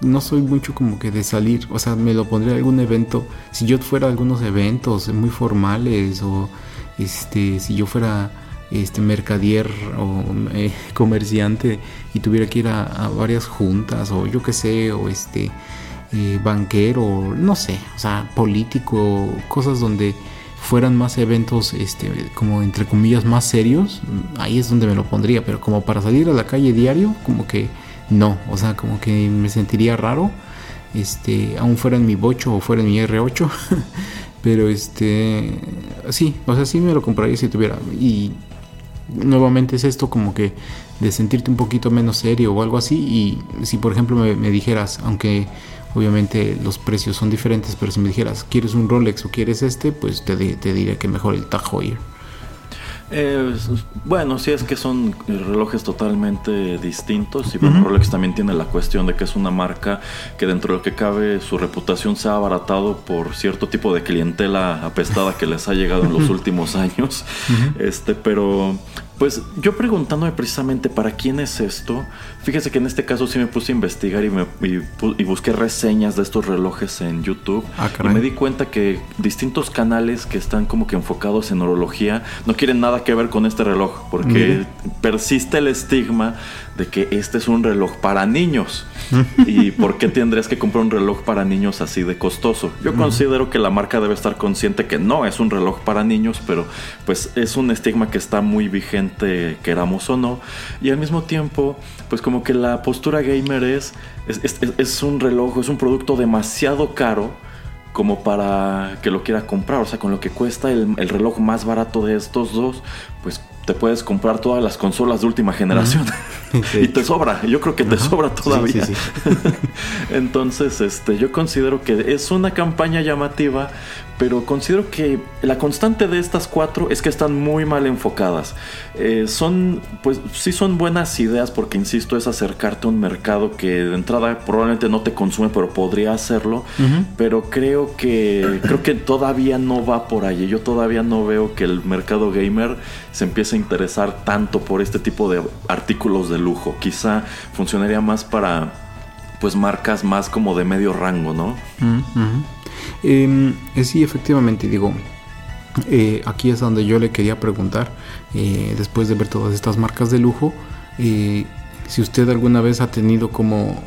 B: no soy mucho como que de salir, o sea, me lo pondría algún evento, si yo fuera a algunos eventos muy formales o este, si yo fuera este mercadier o eh, [laughs] comerciante y tuviera que ir a, varias juntas o yo qué sé, o este eh, banquero, no sé, o sea, político, cosas donde fueran más eventos, este, como entre comillas, más serios, ahí es donde me lo pondría, pero como para salir a la calle diario, como que no, o sea, como que me sentiría raro, este, aún fuera en mi bocho o fuera en mi R8, [laughs] pero este, sí, o sea, sí me lo compraría si tuviera, y nuevamente es esto como que de sentirte un poquito menos serio o algo así, y si por ejemplo me, dijeras, aunque Obviamente los precios son diferentes, pero si me dijeras, ¿quieres un Rolex o quieres este? Pues te, te diré que mejor el Tag Heuer.
A: Eh, bueno, sí es que son relojes totalmente distintos y Rolex también tiene la cuestión de que es una marca que dentro de lo que cabe su reputación se ha abaratado por cierto tipo de clientela apestada que les ha llegado en los [laughs] últimos años. Este, pero pues yo preguntándome precisamente para quién es esto, fíjese que en este caso sí me puse a investigar y, me, y, busqué reseñas de estos relojes en YouTube. Ah, y me di cuenta que distintos canales que están como que enfocados en horología no quieren nada que ver con este reloj porque persiste el estigma de que este es un reloj para niños. [laughs] ¿Y por qué tendrías que comprar un reloj para niños así de costoso? Yo considero que la marca debe estar consciente que no es un reloj para niños, pero pues es un estigma que está muy vigente, queramos o no. Y al mismo tiempo, pues como que la postura gamer es, es, un reloj, es un producto demasiado caro como para que lo quiera comprar. O sea, con lo que cuesta el, el reloj más barato de estos dos, pues te puedes comprar todas las consolas de última generación [laughs] y te sobra, yo creo que te sobra todavía. [laughs] Entonces, este, yo considero que es una campaña llamativa, pero considero que la constante de estas cuatro es que están muy mal enfocadas. Eh, son, pues sí son buenas ideas porque, insisto, es acercarte a un mercado que de entrada probablemente no te consume, pero podría hacerlo. Pero creo que, creo que todavía no va por allí. Yo todavía no veo que el mercado gamer se empiece a interesar tanto por este tipo de artículos de lujo. Quizá funcionaría más para pues marcas más como de medio rango, ¿no?
B: Em, eh, sí, efectivamente, digo, eh, aquí es donde yo le quería preguntar, eh, después de ver todas estas marcas de lujo, si usted alguna vez ha tenido como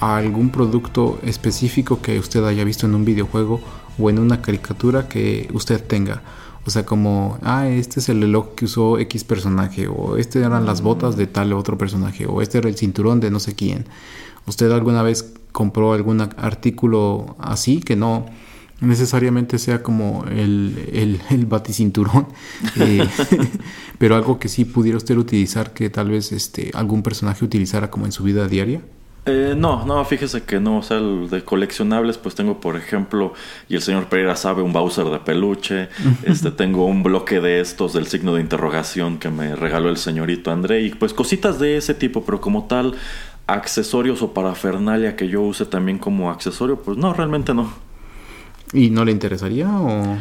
B: algún producto específico que usted haya visto en un videojuego o en una caricatura que usted tenga. O sea, como, ah, este es el reloj que usó X personaje, o este eran las botas de tal otro personaje, o este era el cinturón de no sé quién. ¿Usted alguna vez compró algún artículo así que no necesariamente sea como el, el, el baticinturón, [laughs] eh, [laughs] pero algo que sí pudiera usted utilizar que tal vez este, algún personaje utilizara como en su vida diaria?
A: Eh, no, no, fíjese que no, o sea, de coleccionables pues tengo por ejemplo, y el señor Pereira sabe, un Bowser de peluche, [laughs] este tengo un bloque de estos del signo de interrogación que me regaló el señorito André, y pues cositas de ese tipo, pero como tal, accesorios o parafernalia que yo use también como accesorio, pues no, realmente no.
B: ¿Y no le interesaría o...?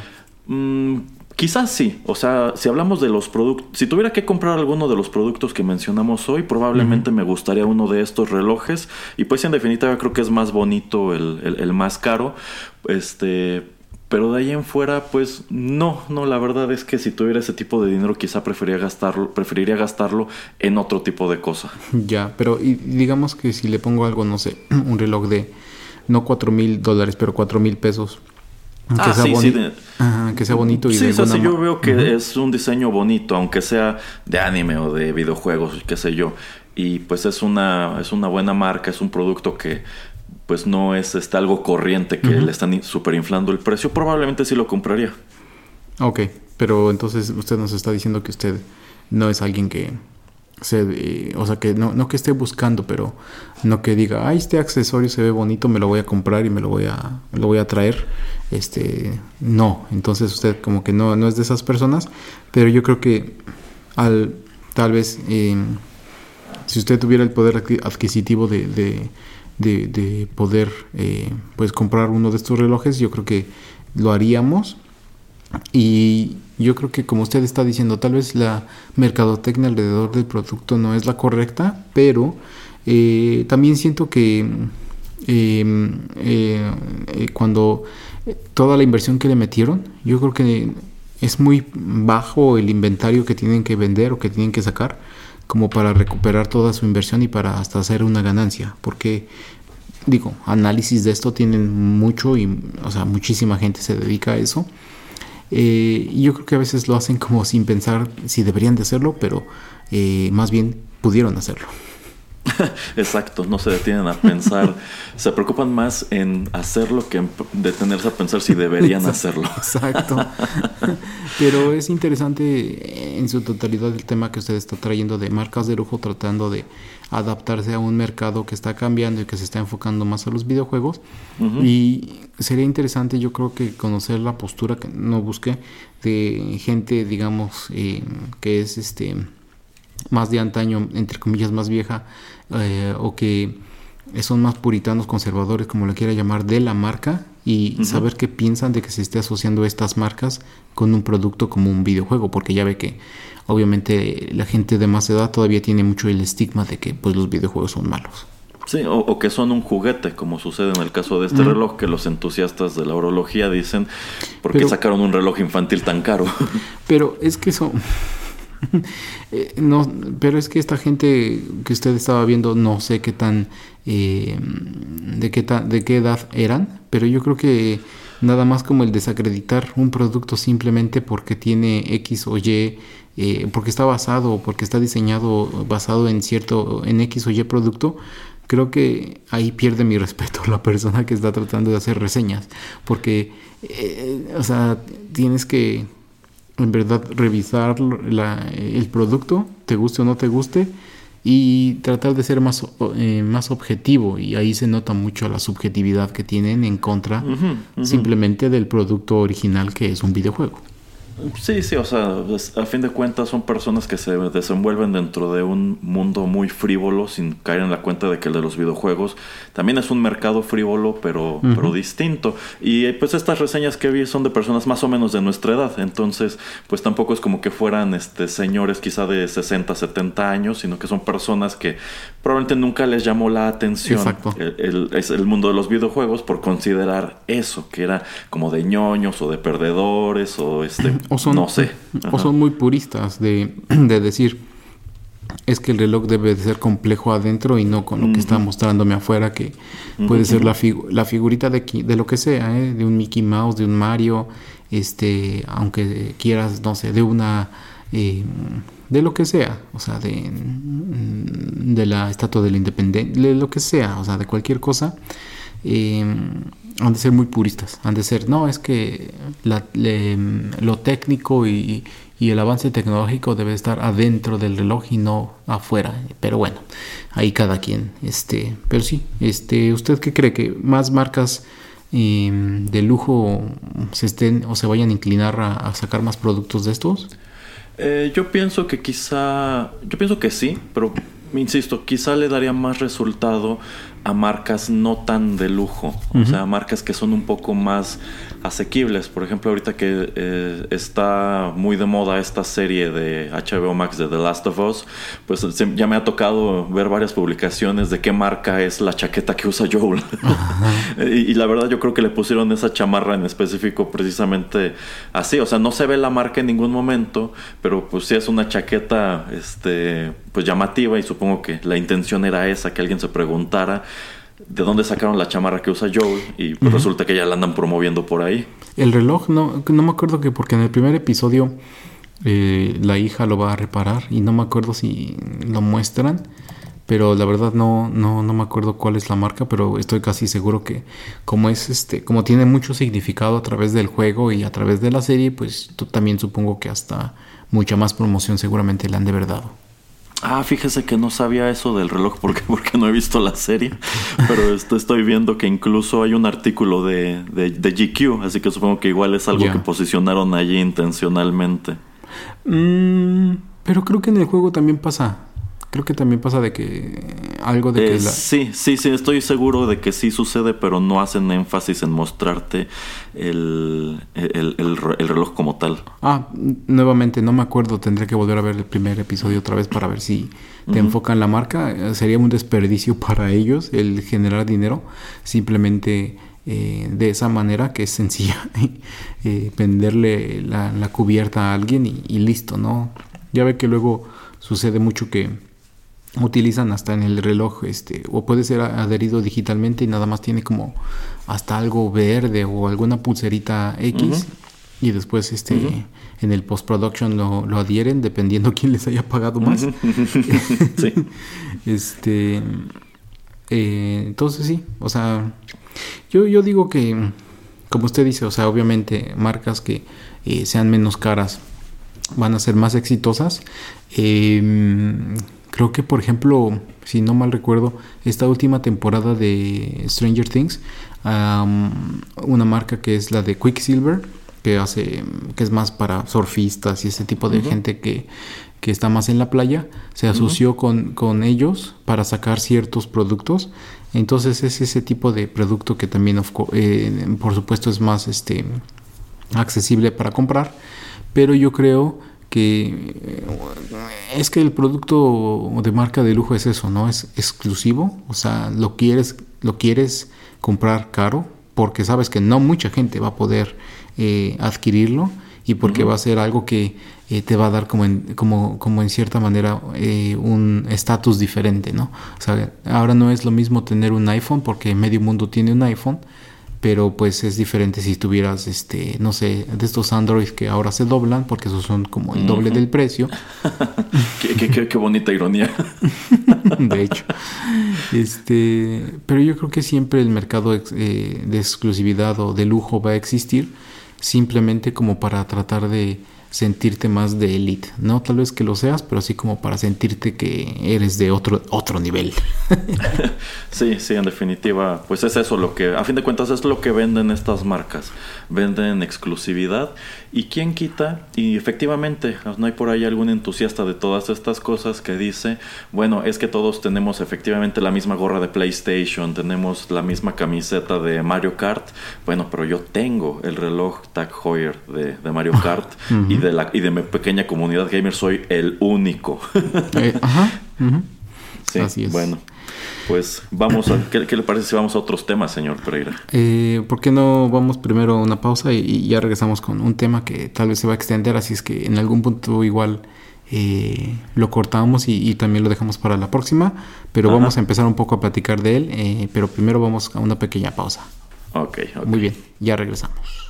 A: Mm, quizás sí, o sea, si hablamos de los productos, si tuviera que comprar alguno de los productos que mencionamos hoy, probablemente me gustaría uno de estos relojes y pues en definitiva creo que es más bonito el, el más caro, este, pero de ahí en fuera, pues no, no, la verdad es que si tuviera ese tipo de dinero quizá preferiría gastarlo, preferiría gastarlo en otro tipo de cosa.
B: Ya, pero digamos que si le pongo algo, no sé, [clears throat] un reloj de no cuatro mil dólares, pero cuatro mil pesos.
A: Que, ah, sea sí,
B: que sea bonito y
A: sí, o sea, yo veo que es un diseño bonito, aunque sea de anime o de videojuegos, qué sé yo. Y pues es una, es una buena marca, es un producto que pues no es este, algo corriente que le están super inflando el precio, probablemente sí lo compraría.
B: Ok, pero entonces usted nos está diciendo que usted no es alguien que se, eh, o sea, que no, no que esté buscando, pero no que diga, ah, este accesorio se ve bonito, me lo voy a comprar y me lo voy a, lo voy a traer. Este, no, entonces usted como que no, no es de esas personas, pero yo creo que al, tal vez, eh, si usted tuviera el poder adquisitivo de de, poder eh, pues comprar uno de estos relojes, yo creo que lo haríamos. Y yo creo que como usted está diciendo, tal vez la mercadotecnia alrededor del producto no es la correcta, pero eh, también siento que em, eh, cuando toda la inversión que le metieron, yo creo que es muy bajo el inventario que tienen que vender o que tienen que sacar como para recuperar toda su inversión y para hasta hacer una ganancia. Porque, digo, análisis de esto tienen mucho y, o sea, muchísima gente se dedica a eso. Eh, yo creo que a veces lo hacen como sin pensar si deberían de hacerlo, pero eh, más bien pudieron hacerlo. [laughs]
A: Exacto, no se detienen a pensar, [laughs] se preocupan más en hacerlo que en detenerse a pensar si deberían hacerlo. [laughs]
B: Exacto. Pero es interesante en su totalidad el tema que usted está trayendo de marcas de lujo tratando de adaptarse a un mercado que está cambiando y que se está enfocando más a los videojuegos. Y sería interesante yo creo que conocer la postura que no busqué de gente, digamos, eh, que es este más de antaño, entre comillas, más vieja, eh, o que son más puritanos, conservadores, como le quiera llamar, de la marca y saber qué piensan de que se esté asociando estas marcas con un producto como un videojuego, porque ya ve que obviamente la gente de más edad todavía tiene mucho el estigma de que pues los videojuegos son malos.
A: Sí, o, que son un juguete, como sucede en el caso de este reloj, que los entusiastas de la orología dicen, ¿por qué sacaron un reloj infantil tan caro? [laughs]
B: Pero es que eso... [laughs] Eh, no, pero es que esta gente que usted estaba viendo, no sé qué tan, eh, de, qué de qué edad eran, pero yo creo que nada más como el desacreditar un producto simplemente porque tiene X o Y, eh, porque está basado porque está diseñado basado en cierto, en X o Y producto, creo que ahí pierde mi [laughs] respeto la persona que está tratando de hacer reseñas, porque, o sea, tienes que en verdad revisar el producto, te guste o no te guste, y tratar de ser más, eh, más objetivo. Y ahí se nota mucho la subjetividad que tienen en contra simplemente del producto original que es un videojuego.
A: Sí, sí, o sea, a fin de cuentas son personas que se desenvuelven dentro de un mundo muy frívolo sin caer en la cuenta de que el de los videojuegos también es un mercado frívolo pero, pero distinto. Y pues estas reseñas que vi son de personas más o menos de nuestra edad, entonces pues tampoco es como que fueran este señores quizá de 60, 70 años, sino que son personas que probablemente nunca les llamó la atención el, el, el mundo de los videojuegos por considerar eso, que era como de ñoños o de perdedores o este [clears throat]
B: o son,
A: no sé.
B: O son muy puristas de, [clears throat] de, decir, es que el reloj debe de ser complejo adentro y no con lo que está mostrándome afuera, que puede ser la, la figurita de, de lo que sea, ¿eh? de un Mickey Mouse, de un Mario, este, aunque quieras, no sé, de una... Eh, de lo que sea, o sea, de, de la estatua de la independencia, de lo que sea, o sea, de cualquier cosa. Eh, han de ser muy puristas, han de ser, no, es que lo técnico y, el avance tecnológico debe estar adentro del reloj y no afuera, pero bueno, ahí cada quien, este, pero sí, este, ¿usted qué cree que más marcas em, de lujo se estén o se vayan a inclinar a, sacar más productos de estos?
A: Eh, yo pienso que quizá, yo pienso que sí, pero insisto, quizá le daría más resultado a marcas no tan de lujo, o sea, marcas que son un poco más asequibles. Por ejemplo, ahorita que eh, está muy de moda esta serie de HBO Max de The Last of Us, pues ya me ha tocado ver varias publicaciones de qué marca es la chaqueta que usa Joel. [laughs] y, la verdad yo creo que le pusieron esa chamarra en específico precisamente así, o sea, no se ve la marca en ningún momento, pero pues sí es una chaqueta este pues llamativa y supongo que la intención era esa, que alguien se preguntara de dónde sacaron la chamarra que usa Joel y pues resulta que ya la andan promoviendo por ahí.
B: El reloj, no, no me acuerdo que porque en el primer episodio eh, la hija lo va a reparar y no me acuerdo si lo muestran, pero la verdad no, no, no me acuerdo cuál es la marca, pero estoy casi seguro que como es este, como tiene mucho significado a través del juego y a través de la serie, pues tú también supongo que hasta mucha más promoción seguramente le han de verdad.
A: Ah, fíjese que no sabía eso del reloj porque, [laughs] porque no he visto la serie. Pero estoy viendo que incluso hay un artículo de, de, GQ, así que supongo que igual es algo que posicionaron allí intencionalmente.
B: Mm, pero creo que en el juego también pasa. Creo que también pasa de que algo de que...
A: Eh, sí, sí, sí, estoy seguro de que sí sucede, pero no hacen énfasis en mostrarte el, el, reloj como tal.
B: Ah, nuevamente, no me acuerdo, tendré que volver a ver el primer episodio otra vez para ver si te enfocan la marca. Sería un desperdicio [laughs] para ellos el generar dinero, simplemente eh, de esa manera que es sencilla, [laughs] eh, venderle la, cubierta a alguien y, listo, ¿no? Ya ve que luego sucede mucho que utilizan hasta en el reloj, este, o puede ser adherido digitalmente y nada más tiene como hasta algo verde o alguna pulserita X y después este en el post production lo, lo, adhieren dependiendo [laughs] quién les haya pagado más. [laughs] sí. este eh, entonces sí, o sea, yo, yo digo que, como usted dice, o sea, obviamente marcas que eh, sean menos caras van a ser más exitosas. Em, creo que, por ejemplo, si no mal recuerdo, esta última temporada de Stranger Things, una marca que es la de Quicksilver, que hace, que es más para surfistas y ese tipo de gente que que está más en la playa, se asoció con, con, ellos para sacar ciertos productos. Entonces es ese tipo de producto que también, eh, por supuesto, es más este, accesible para comprar. Pero yo creo que eh, es que el producto de marca de lujo es eso, ¿no? Es exclusivo, o sea, lo quieres, lo quieres comprar caro porque sabes que no mucha gente va a poder eh, adquirirlo y porque va a ser algo que eh, te va a dar como en, como, como en cierta manera eh, un estatus diferente, ¿no? O sea, ahora no es lo mismo tener un iPhone porque medio mundo tiene un iPhone, pero pues es diferente si tuvieras, este, no sé, de estos Android que ahora se doblan porque esos son como el doble del precio. [laughs]
A: qué, bonita ironía. [laughs]
B: de hecho. Este, pero yo creo que siempre el mercado eh, de exclusividad o de lujo va a existir simplemente como para tratar de sentirte más de élite, no tal vez que lo seas, pero así como para sentirte que eres de otro otro nivel. [laughs]
A: sí, sí, en definitiva, pues es eso lo que a fin de cuentas es lo que venden estas marcas, venden exclusividad y quién quita y efectivamente no hay por ahí algún entusiasta de todas estas cosas que dice, bueno, es que todos tenemos efectivamente la misma gorra de PlayStation, tenemos la misma camiseta de Mario Kart, bueno, pero yo tengo el reloj Tag Heuer de, Mario Kart y de la y de mi pequeña comunidad gamer soy el único. Eh, ajá. Sí, Así es. Bueno. Pues vamos a. ¿qué, le parece si vamos a otros temas, señor Pereira?
B: Eh, ¿Por qué no vamos primero a una pausa y, ya regresamos con un tema que tal vez se va a extender? Así es que en algún punto igual eh, lo cortamos y, también lo dejamos para la próxima. Pero vamos a empezar un poco a platicar de él. Eh, pero primero vamos a una pequeña pausa.
A: Ok, ok.
B: Muy bien, ya regresamos.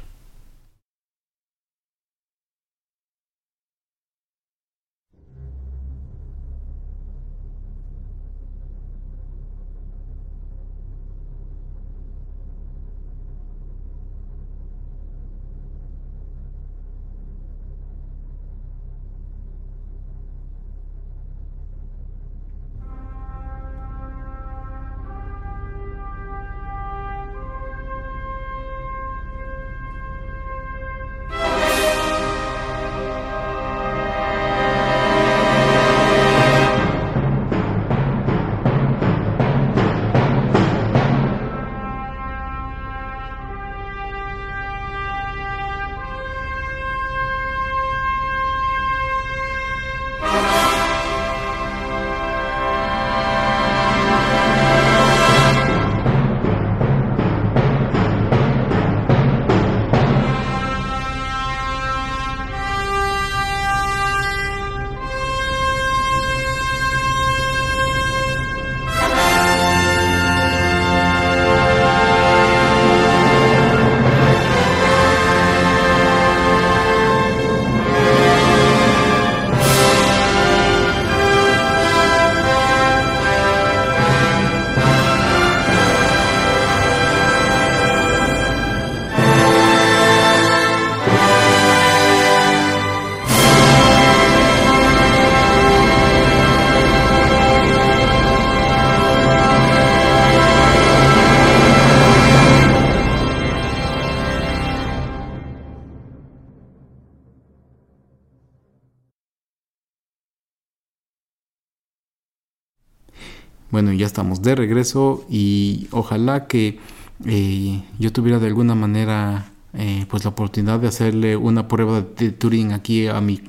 B: Estamos de regreso y ojalá que eh, yo tuviera de alguna manera eh, pues la oportunidad de hacerle una prueba de Turing aquí a mi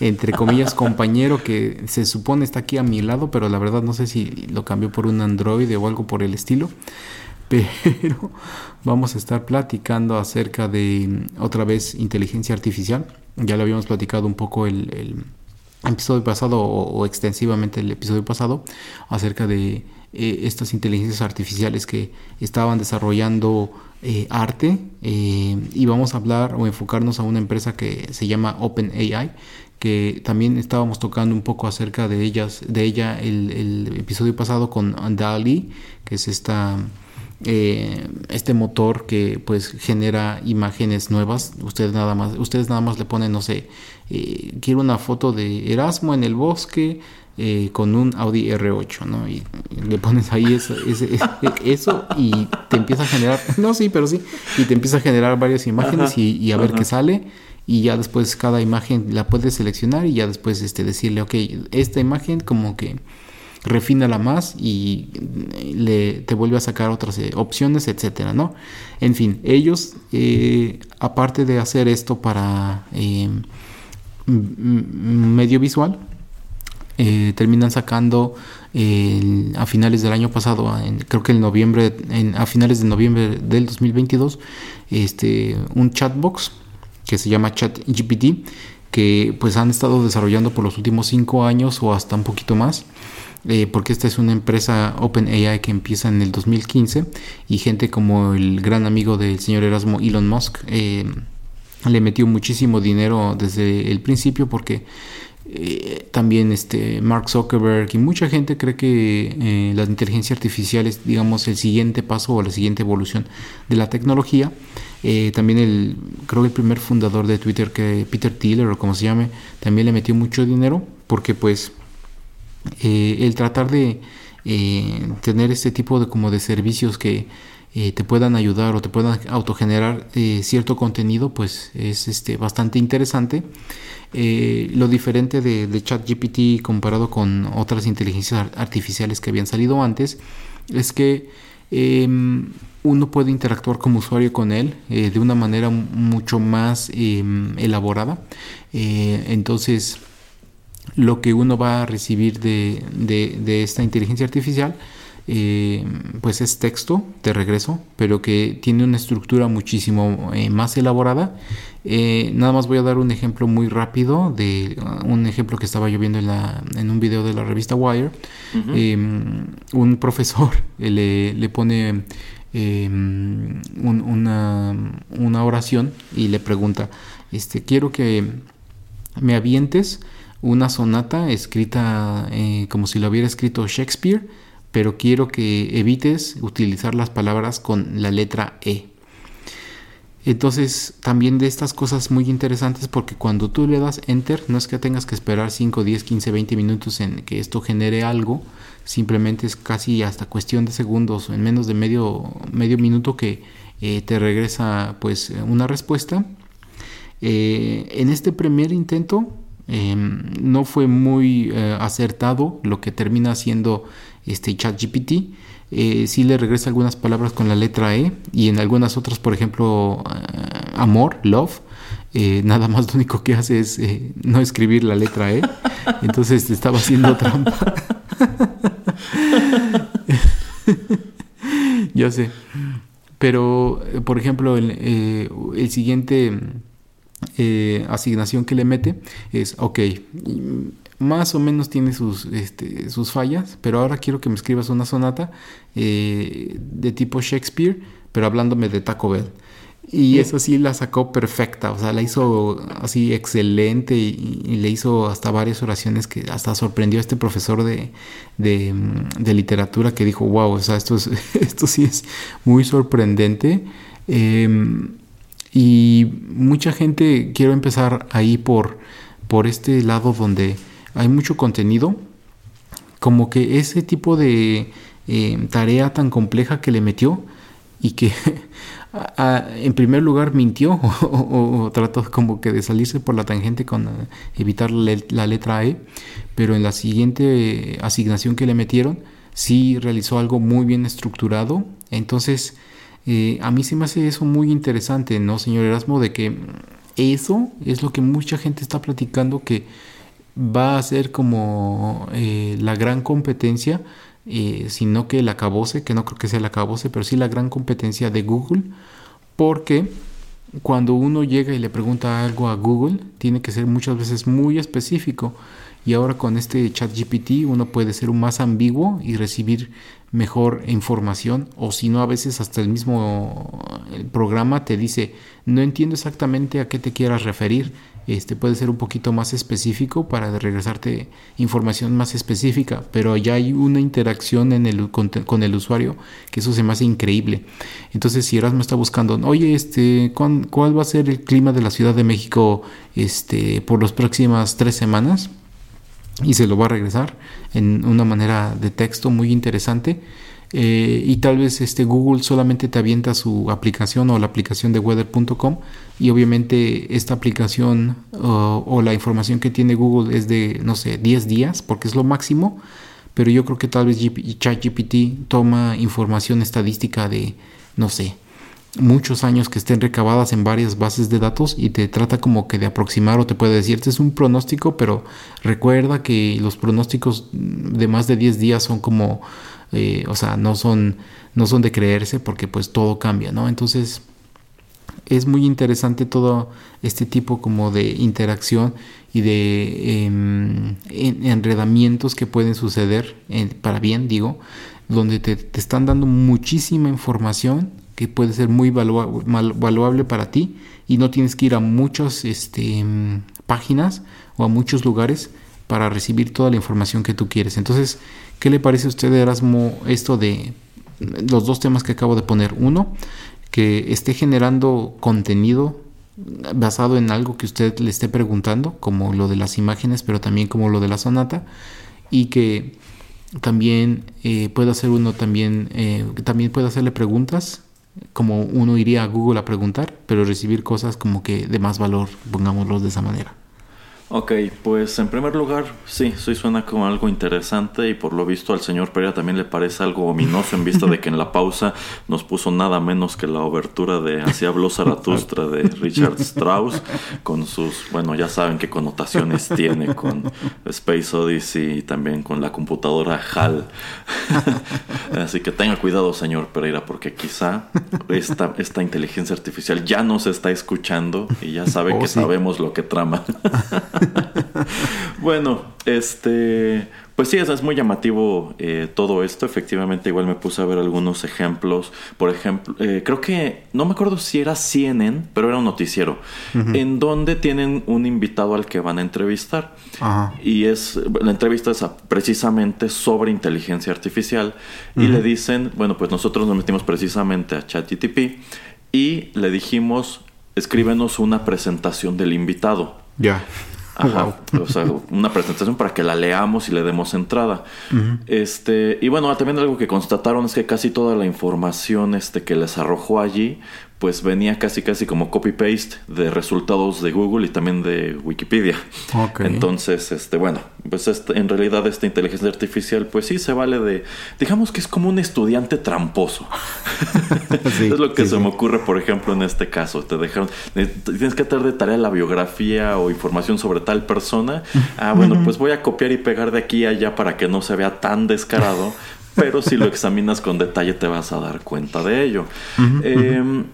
B: entre comillas compañero que se supone está aquí a mi lado, pero la verdad no sé si lo cambió por un Android o algo por el estilo. pero [laughs] vamos a estar platicando acerca de otra vez inteligencia artificial. Ya lo habíamos platicado un poco el, episodio pasado o, extensivamente el episodio pasado acerca de eh, estas inteligencias artificiales que estaban desarrollando eh, arte eh, y vamos a hablar o enfocarnos a una empresa que se llama OpenAI que también estábamos tocando un poco acerca de ellas de ella el, el episodio pasado con DALI que es esta eh, este motor que pues genera imágenes nuevas. Ustedes nada más ustedes nada más le ponen no sé eh, quiero una foto de Erasmo en el bosque eh, con un Audi R8 no y, le pones ahí eso, [laughs] eso y te empieza a generar no sí pero sí y te empieza a generar varias imágenes y, a ver qué sale. Y ya después cada imagen la puedes seleccionar y ya después este decirle ok esta imagen como que refínala más y le, te vuelve a sacar otras eh, opciones, etcétera, ¿no? En fin, ellos, eh, aparte de hacer esto para eh, medio visual, terminan sacando a finales del año pasado, creo que en noviembre, a finales de noviembre del 2022, este, un chatbox que se llama ChatGPT, que pues han estado desarrollando por los últimos cinco años o hasta un poquito más eh, porque esta es una empresa OpenAI que empieza en el 2015 y gente como el gran amigo del señor Erasmo Elon Musk eh, le metió muchísimo dinero desde el principio porque eh, también este Mark Zuckerberg y mucha gente cree que la inteligencia artificial es digamos el siguiente paso o la siguiente evolución de la tecnología. También el creo que el primer fundador de Twitter que Peter Thiel o como se llame también le metió mucho dinero porque pues eh, el tratar de eh, tener este tipo de como de servicios que eh, te puedan ayudar o te puedan autogenerar cierto contenido pues es este bastante interesante. Lo diferente de, ChatGPT comparado con otras inteligencias artificiales que habían salido antes es que em, uno puede interactuar como usuario con él de una manera mucho más em, elaborada. Entonces lo que uno va a recibir de, de, esta inteligencia artificial eh, pues es texto de regreso, pero que tiene una estructura muchísimo eh, más elaborada. Eh, nada más voy a dar un ejemplo muy rápido de uh, un ejemplo que estaba yo viendo en, la, en un video de la revista Wire. Em, un profesor le, le pone em, una, una oración y le pregunta, este, quiero que me avientes una sonata escrita eh, como si lo hubiera escrito Shakespeare, pero quiero que evites utilizar las palabras con la letra E. Entonces, también de estas cosas muy interesantes porque cuando tú le das enter, no es que tengas que esperar 5, 10, 15, 20 minutos en que esto genere algo, simplemente es casi hasta cuestión de segundos, en menos de medio, medio minuto que eh, te regresa pues una respuesta. Eh, en este primer intento Em, no fue muy eh, acertado lo que termina siendo este ChatGPT. Eh, sí le regresa algunas palabras con la letra E y en algunas otras, por ejemplo, eh, amor, love. nada más lo único que hace es no escribir la letra E. Entonces estaba haciendo trampa. [laughs] ya sé. Pero, por ejemplo, el siguiente eh, asignación que le mete es, ok, más o menos tiene sus, este, sus fallas, pero ahora quiero que me escribas una sonata eh, de tipo Shakespeare, pero hablándome de Taco Bell. Y eso sí la sacó perfecta, o sea, la hizo así excelente y, le hizo hasta varias oraciones que hasta sorprendió a este profesor de, de, literatura que dijo, wow, o sea, esto, es, [laughs] esto sí es muy sorprendente. Em, y mucha gente, quiero empezar ahí por, por este lado donde hay mucho contenido, como que ese tipo de eh, tarea tan compleja que le metió y que [laughs] en primer lugar mintió [laughs] o, trató como que de salirse por la tangente con eh, evitar la, letra E, pero en la siguiente asignación que le metieron sí realizó algo muy bien estructurado, entonces eh, a mí se me hace eso muy interesante, ¿no, señor Erasmo? De que eso es lo que mucha gente está platicando que va a ser como eh, la gran competencia eh, sino que el acabose, que no creo que sea el acabose, pero sí la gran competencia de Google, porque cuando uno llega y le pregunta algo a Google, tiene que ser muchas veces muy específico. Y ahora con este chat GPT uno puede ser más ambiguo y recibir mejor información o si no a veces hasta el mismo el programa te dice no entiendo exactamente a qué te quieras referir este puede ser un poquito más específico para regresarte información más específica pero ya hay una interacción en el, con, el usuario que eso se me hace increíble. Entonces si Erasmo está buscando oye este ¿cuál, va a ser el clima de la Ciudad de México este por las próximas tres semanas y se lo va a regresar en una manera de texto muy interesante. Eh, y tal vez este Google solamente te avienta su aplicación o la aplicación de weather.com y obviamente esta aplicación o la información que tiene Google es de no sé 10 días porque es lo máximo pero yo creo que tal vez ChatGPT toma información estadística de no sé muchos años que estén recabadas en varias bases de datos y te trata como que de aproximar o te puede decir, este es un pronóstico, pero recuerda que los pronósticos de más de 10 días son como, eh, o sea, no son, no son de creerse porque pues todo cambia, ¿no? Entonces es muy interesante todo este tipo como de interacción y de em, enredamientos que pueden suceder, para bien digo, donde te, te están dando muchísima información que puede ser muy valuable para ti y no tienes que ir a muchas este, páginas o a muchos lugares para recibir toda la información que tú quieres. Entonces, ¿qué le parece a usted, Erasmo, esto de los dos temas que acabo de poner? Uno, que esté generando contenido basado en algo que usted le esté preguntando, como lo de las imágenes, pero también como lo de la sonata, y que también eh, puede hacer uno también, eh, también puede hacerle preguntas como uno iría a Google a preguntar, pero recibir cosas como que de más valor, pongámoslo de esa manera.
A: Ok, pues en primer lugar, sí, sí suena como algo interesante y por lo visto al señor Pereira también le parece algo ominoso en vista de que en la pausa nos puso nada menos que la obertura de Así habló Zaratustra de Richard Strauss con sus, bueno, ya saben qué connotaciones tiene con Space Odyssey y también con la computadora HAL. [laughs] Así que tenga cuidado, señor Pereira, porque quizá esta, esta inteligencia artificial ya nos está escuchando y ya sabe oh, que sabemos lo que trama. [laughs] [laughs] bueno, este, pues sí, es, muy llamativo eh, todo esto. Efectivamente, igual me puse a ver algunos ejemplos. Por ejemplo, eh, creo que, no me acuerdo si era CNN, pero era un noticiero, en donde tienen un invitado al que van a entrevistar. Y es, la entrevista es precisamente sobre inteligencia artificial. Y le dicen, bueno, pues nosotros nos metimos precisamente a ChatGTP y le dijimos, escríbenos una presentación del invitado.
B: Ya.
A: Ajá. O sea, una presentación para que la leamos y le demos entrada. Este, y bueno, también algo que constataron es que casi toda la información este, que les arrojó allí, pues venía casi casi como copy-paste de resultados de Google y también de Wikipedia. Entonces, este, bueno, pues este, en realidad esta inteligencia artificial, pues sí se vale de, digamos que es como un estudiante tramposo. [laughs] es lo que se me ocurre, por ejemplo, en este caso. Te dejaron, tienes que traer de tarea la biografía o información sobre tal persona. Ah, bueno, pues voy a copiar y pegar de aquí a allá para que no se vea tan descarado. [laughs] pero si lo examinas con detalle te vas a dar cuenta de ello. Em,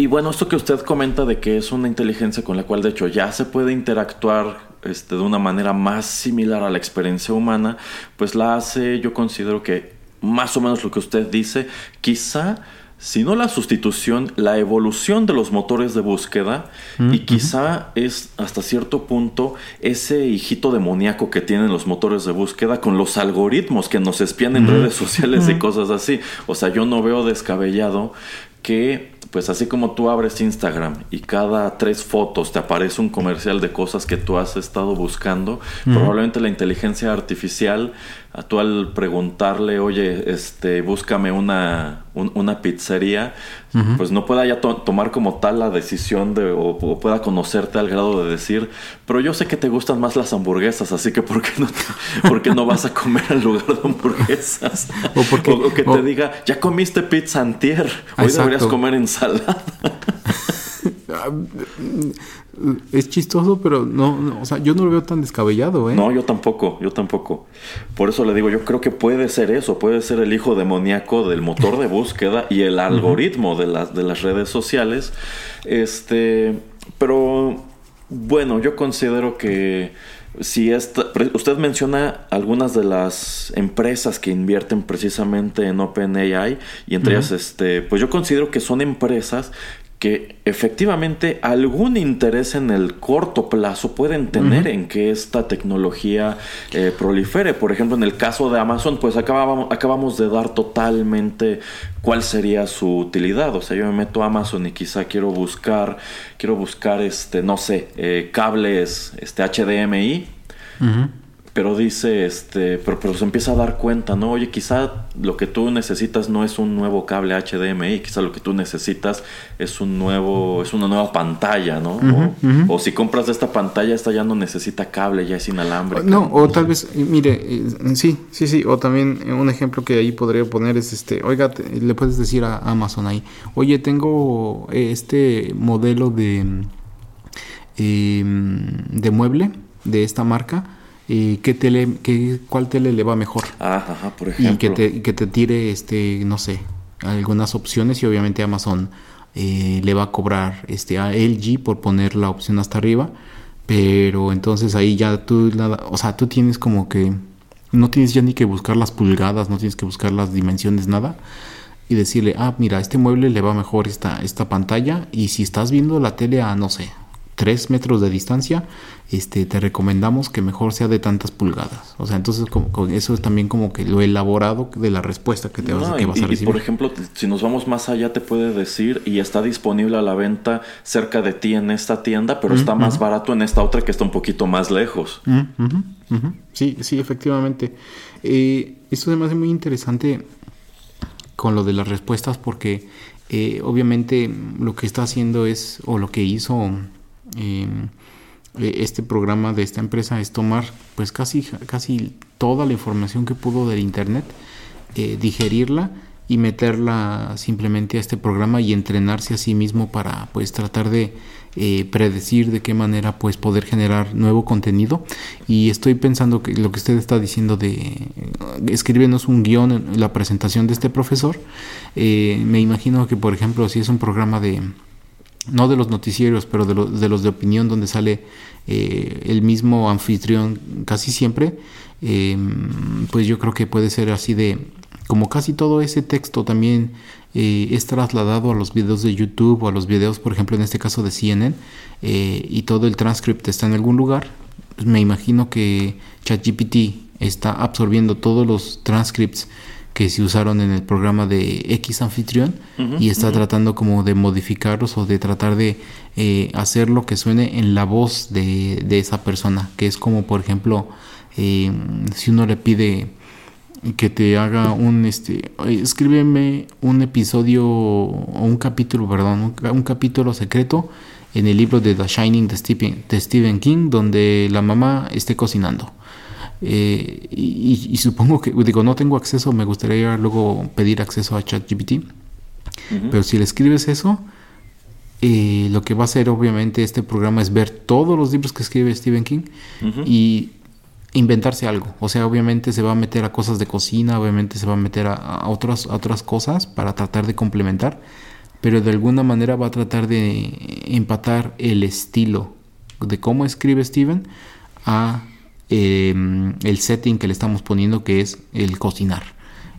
A: y bueno, esto que usted comenta de que es una inteligencia con la cual de hecho ya se puede interactuar este, de una manera más similar a la experiencia humana, pues la hace, yo considero que más o menos lo que usted dice, quizá si no la sustitución, la evolución de los motores de búsqueda y quizá es hasta cierto punto ese hijito demoníaco que tienen los motores de búsqueda con los algoritmos que nos espían en redes sociales y cosas así. O sea, yo no veo descabellado que pues así como tú abres Instagram y cada tres fotos te aparece un comercial de cosas que tú has estado buscando, probablemente la inteligencia artificial a tú al preguntarle, oye, este, búscame una, una pizzería, pues no pueda ya tomar como tal la decisión de, o, pueda conocerte al grado de decir, pero yo sé que te gustan más las hamburguesas, así que ¿por qué no, te, no vas a comer al lugar de hamburguesas? [laughs] o, porque, que te diga, ya comiste pizza antier, hoy deberías comer ensalada. [laughs] [laughs]
B: Es chistoso, pero no, o sea, yo no lo veo tan descabellado, ¿eh?
A: No, yo tampoco, yo tampoco. Por eso le digo, yo creo que puede ser eso, puede ser el hijo demoníaco del motor de búsqueda y el [laughs] algoritmo de las, de las redes sociales. Este, pero bueno, yo considero que si esta, usted menciona algunas de las empresas que invierten precisamente en OpenAI y entre ellas, este, pues yo considero que son empresas que efectivamente algún interés en el corto plazo pueden tener en que esta tecnología eh, prolifere. Por ejemplo, en el caso de Amazon, pues acabamos, acabamos de dar totalmente cuál sería su utilidad. O sea, yo me meto a Amazon y quizá quiero buscar, quiero buscar, este, no sé, eh, cables, este HDMI pero dice, este, pero, pero, se empieza a dar cuenta, ¿no? Oye, quizá lo que tú necesitas no es un nuevo cable HDMI, quizá lo que tú necesitas es un nuevo, es una nueva pantalla, ¿no? o, si compras esta pantalla, esta ya no necesita cable, ya es inalámbrica.
B: No, o tal vez, mire, eh, sí, sí, sí, o también eh, un ejemplo que ahí podría poner es este, oiga, le puedes decir a Amazon ahí, oye, tengo este modelo de, em, de mueble de esta marca qué tele, qué, cuál tele le va mejor.
A: Ajá, por ejemplo.
B: Y que te, que te tire, este, no sé, algunas opciones y obviamente Amazon eh, le va a cobrar este, a LG por poner la opción hasta arriba. Pero entonces ahí ya tú, o sea, tú tienes como que, no tienes ya ni que buscar las pulgadas, no tienes que buscar las dimensiones, nada. Y decirle, ah, mira, este mueble le va mejor esta, esta pantalla. Y si estás viendo la tele a, no sé, 3 metros de distancia, este, te recomendamos que mejor sea de tantas pulgadas. O sea, entonces con, eso es también como que lo elaborado de la respuesta que te vas, a recibir.
A: Y por ejemplo, si nos vamos más allá, te puede decir y está disponible a la venta cerca de ti en esta tienda, pero está más barato en esta otra que está un poquito más lejos.
B: Sí, sí, efectivamente. Eh, esto me hace muy interesante con lo de las respuestas porque eh, obviamente lo que está haciendo es, o lo que hizo Em, e, este programa de esta empresa es tomar pues casi, casi toda la información que pudo del internet, eh, digerirla y meterla simplemente a este programa y entrenarse a sí mismo para pues tratar de eh, predecir de qué manera pues poder generar nuevo contenido. Y estoy pensando que lo que usted está diciendo de eh, escribirnos un guion en la presentación de este profesor me imagino que por ejemplo si es un programa de no de los noticieros, pero de, de los de opinión donde sale eh, el mismo anfitrión casi siempre, em, pues yo creo que puede ser así de, como casi todo ese texto también eh, es trasladado a los videos de YouTube o a los videos, por ejemplo, en este caso de CNN, eh, y todo el transcript está en algún lugar, pues me imagino que ChatGPT está absorbiendo todos los transcripts que se usaron en el programa de X anfitrión y está tratando como de modificarlos o de tratar de eh, hacer lo que suene en la voz de, esa persona, que es como por ejemplo eh, si uno le pide que te haga un este escríbeme un episodio o un capítulo perdón un, capítulo secreto en el libro de The Shining de Stephen, de Stephen King donde la mamá esté cocinando eh, y, supongo que, digo, no tengo acceso, me gustaría luego pedir acceso a ChatGPT. Pero si le escribes eso, eh, lo que va a hacer obviamente este programa es ver todos los libros que escribe Stephen King y inventarse algo. O sea, obviamente se va a meter a cosas de cocina, obviamente se va a meter a, otras, a otras cosas para tratar de complementar, pero de alguna manera va a tratar de empatar el estilo de cómo escribe Stephen a Em, el setting que le estamos poniendo que es el cocinar.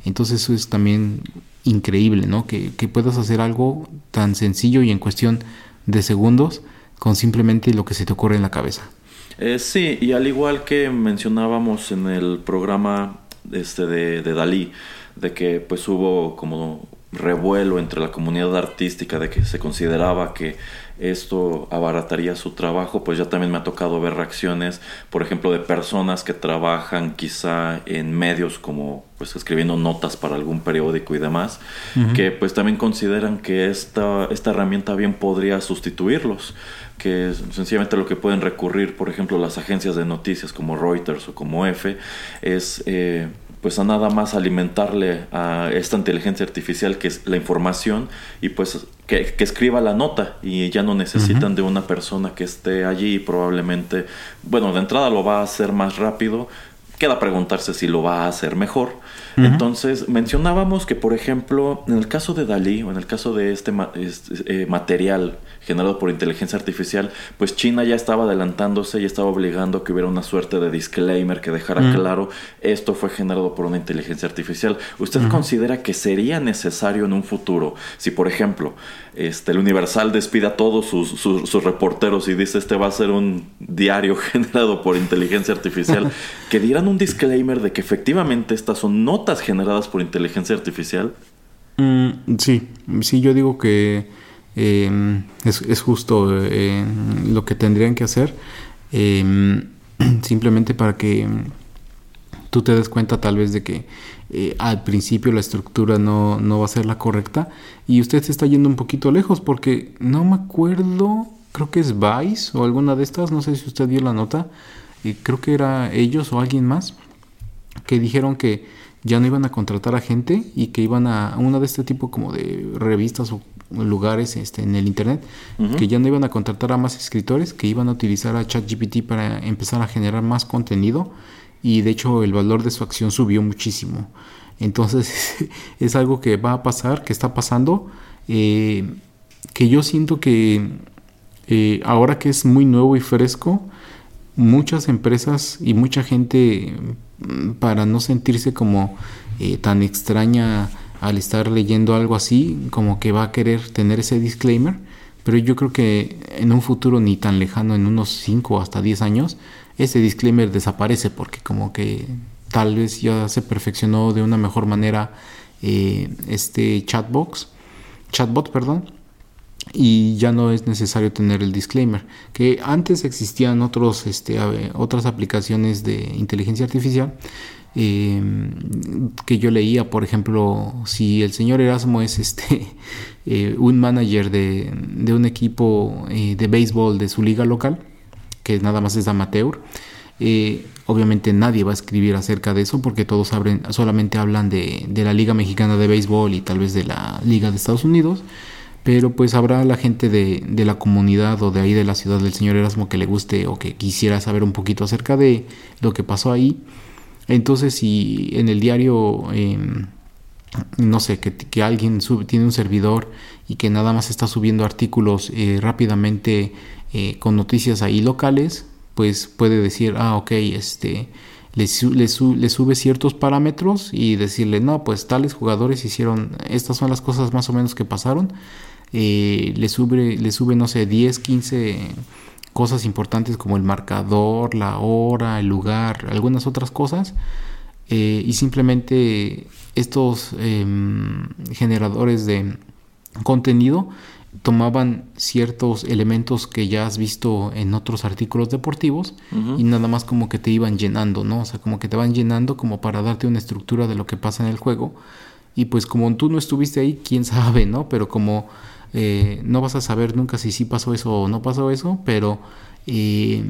B: Entonces eso es también increíble, ¿no? Que, puedas hacer algo tan sencillo y en cuestión de segundos con simplemente lo que se te ocurre en la cabeza.
A: Eh, sí, y al igual que mencionábamos en el programa este de, de Dalí, de que pues hubo como revuelo entre la comunidad artística de que se consideraba que esto abarataría su trabajo, pues ya también me ha tocado ver reacciones, por ejemplo, de personas que trabajan quizá en medios como pues escribiendo notas para algún periódico y demás, que pues también consideran que esta, esta herramienta bien podría sustituirlos, que sencillamente lo que pueden recurrir, por ejemplo, las agencias de noticias como Reuters o como EFE, es... Eh, pues a nada más alimentarle a esta inteligencia artificial que es la información y pues que, escriba la nota. Y ya no necesitan de una persona que esté allí y probablemente, bueno, de entrada lo va a hacer más rápido, queda preguntarse si lo va a hacer mejor. Entonces, mencionábamos que, por ejemplo, en el caso de Dalí o en el caso de este, este eh, material generado por inteligencia artificial, pues China ya estaba adelantándose y estaba obligando a que hubiera una suerte de disclaimer que dejara claro esto fue generado por una inteligencia artificial. ¿Usted considera que sería necesario en un futuro, si por ejemplo este, el Universal despide a todos sus, sus, reporteros y dice este va a ser un diario [laughs] generado por inteligencia artificial, [laughs] que dieran un disclaimer de que efectivamente estas son notas generadas por inteligencia artificial?
B: Mm, sí, sí, yo digo que Em, es, justo eh, lo que tendrían que hacer. Em, [clears throat] simplemente para que tú te des cuenta tal vez de que eh, al principio la estructura no, no, va a ser la correcta y usted se está yendo un poquito lejos porque no me acuerdo, creo que es Vice o alguna de estas, no sé si usted vio la nota, y creo que era ellos o alguien más que dijeron que ya no iban a contratar a gente y que iban a una de este tipo como de revistas o lugares este, en el internet que ya no iban a contratar a más escritores, que iban a utilizar a ChatGPT para empezar a generar más contenido y de hecho el valor de su acción subió muchísimo. Entonces [laughs] es algo que va a pasar, que está pasando, eh, que yo siento que eh, ahora que es muy nuevo y fresco, muchas empresas y mucha gente mm, para no sentirse como eh, tan extraña al estar leyendo algo así, como que va a querer tener ese disclaimer, pero yo creo que en un futuro ni tan lejano, en unos 5 o hasta 10 años, ese disclaimer desaparece porque como que tal vez ya se perfeccionó de una mejor manera eh, este chatbox, chatbot, perdón, y ya no es necesario tener el disclaimer. Que antes existían otros, este, otras aplicaciones de inteligencia artificial Em, que yo leía, por ejemplo, si el señor Erasmo es este [laughs] eh, un manager de, un equipo eh, de béisbol de su liga local, que nada más es amateur, eh, obviamente nadie va a escribir acerca de eso porque todos solamente hablan de, la Liga Mexicana de Béisbol y tal vez de la Liga de Estados Unidos. Pero pues habrá la gente de, de la comunidad o de ahí de la ciudad del señor Erasmo que le guste o que quisiera saber un poquito acerca de lo que pasó ahí entonces, si en el diario, em, no sé, que, alguien tiene un servidor y que nada más está subiendo artículos eh, rápidamente eh, con noticias ahí locales, pues puede decir, ah, ok, este, le, sube ciertos parámetros y decirle, no, pues tales jugadores hicieron, estas son las cosas más o menos que pasaron. Eh, le, sube, le sube, no sé, 10, 15 cosas importantes como el marcador, la hora, el lugar, algunas otras cosas. Eh, y simplemente estos em, generadores de contenido tomaban ciertos elementos que ya has visto en otros artículos deportivos y nada más como que te iban llenando, ¿no? O sea, como que te van llenando como para darte una estructura de lo que pasa en el juego. Y pues como tú no estuviste ahí, quién sabe, ¿no? Pero como eh, no vas a saber nunca si sí pasó eso o no pasó eso, pero eh,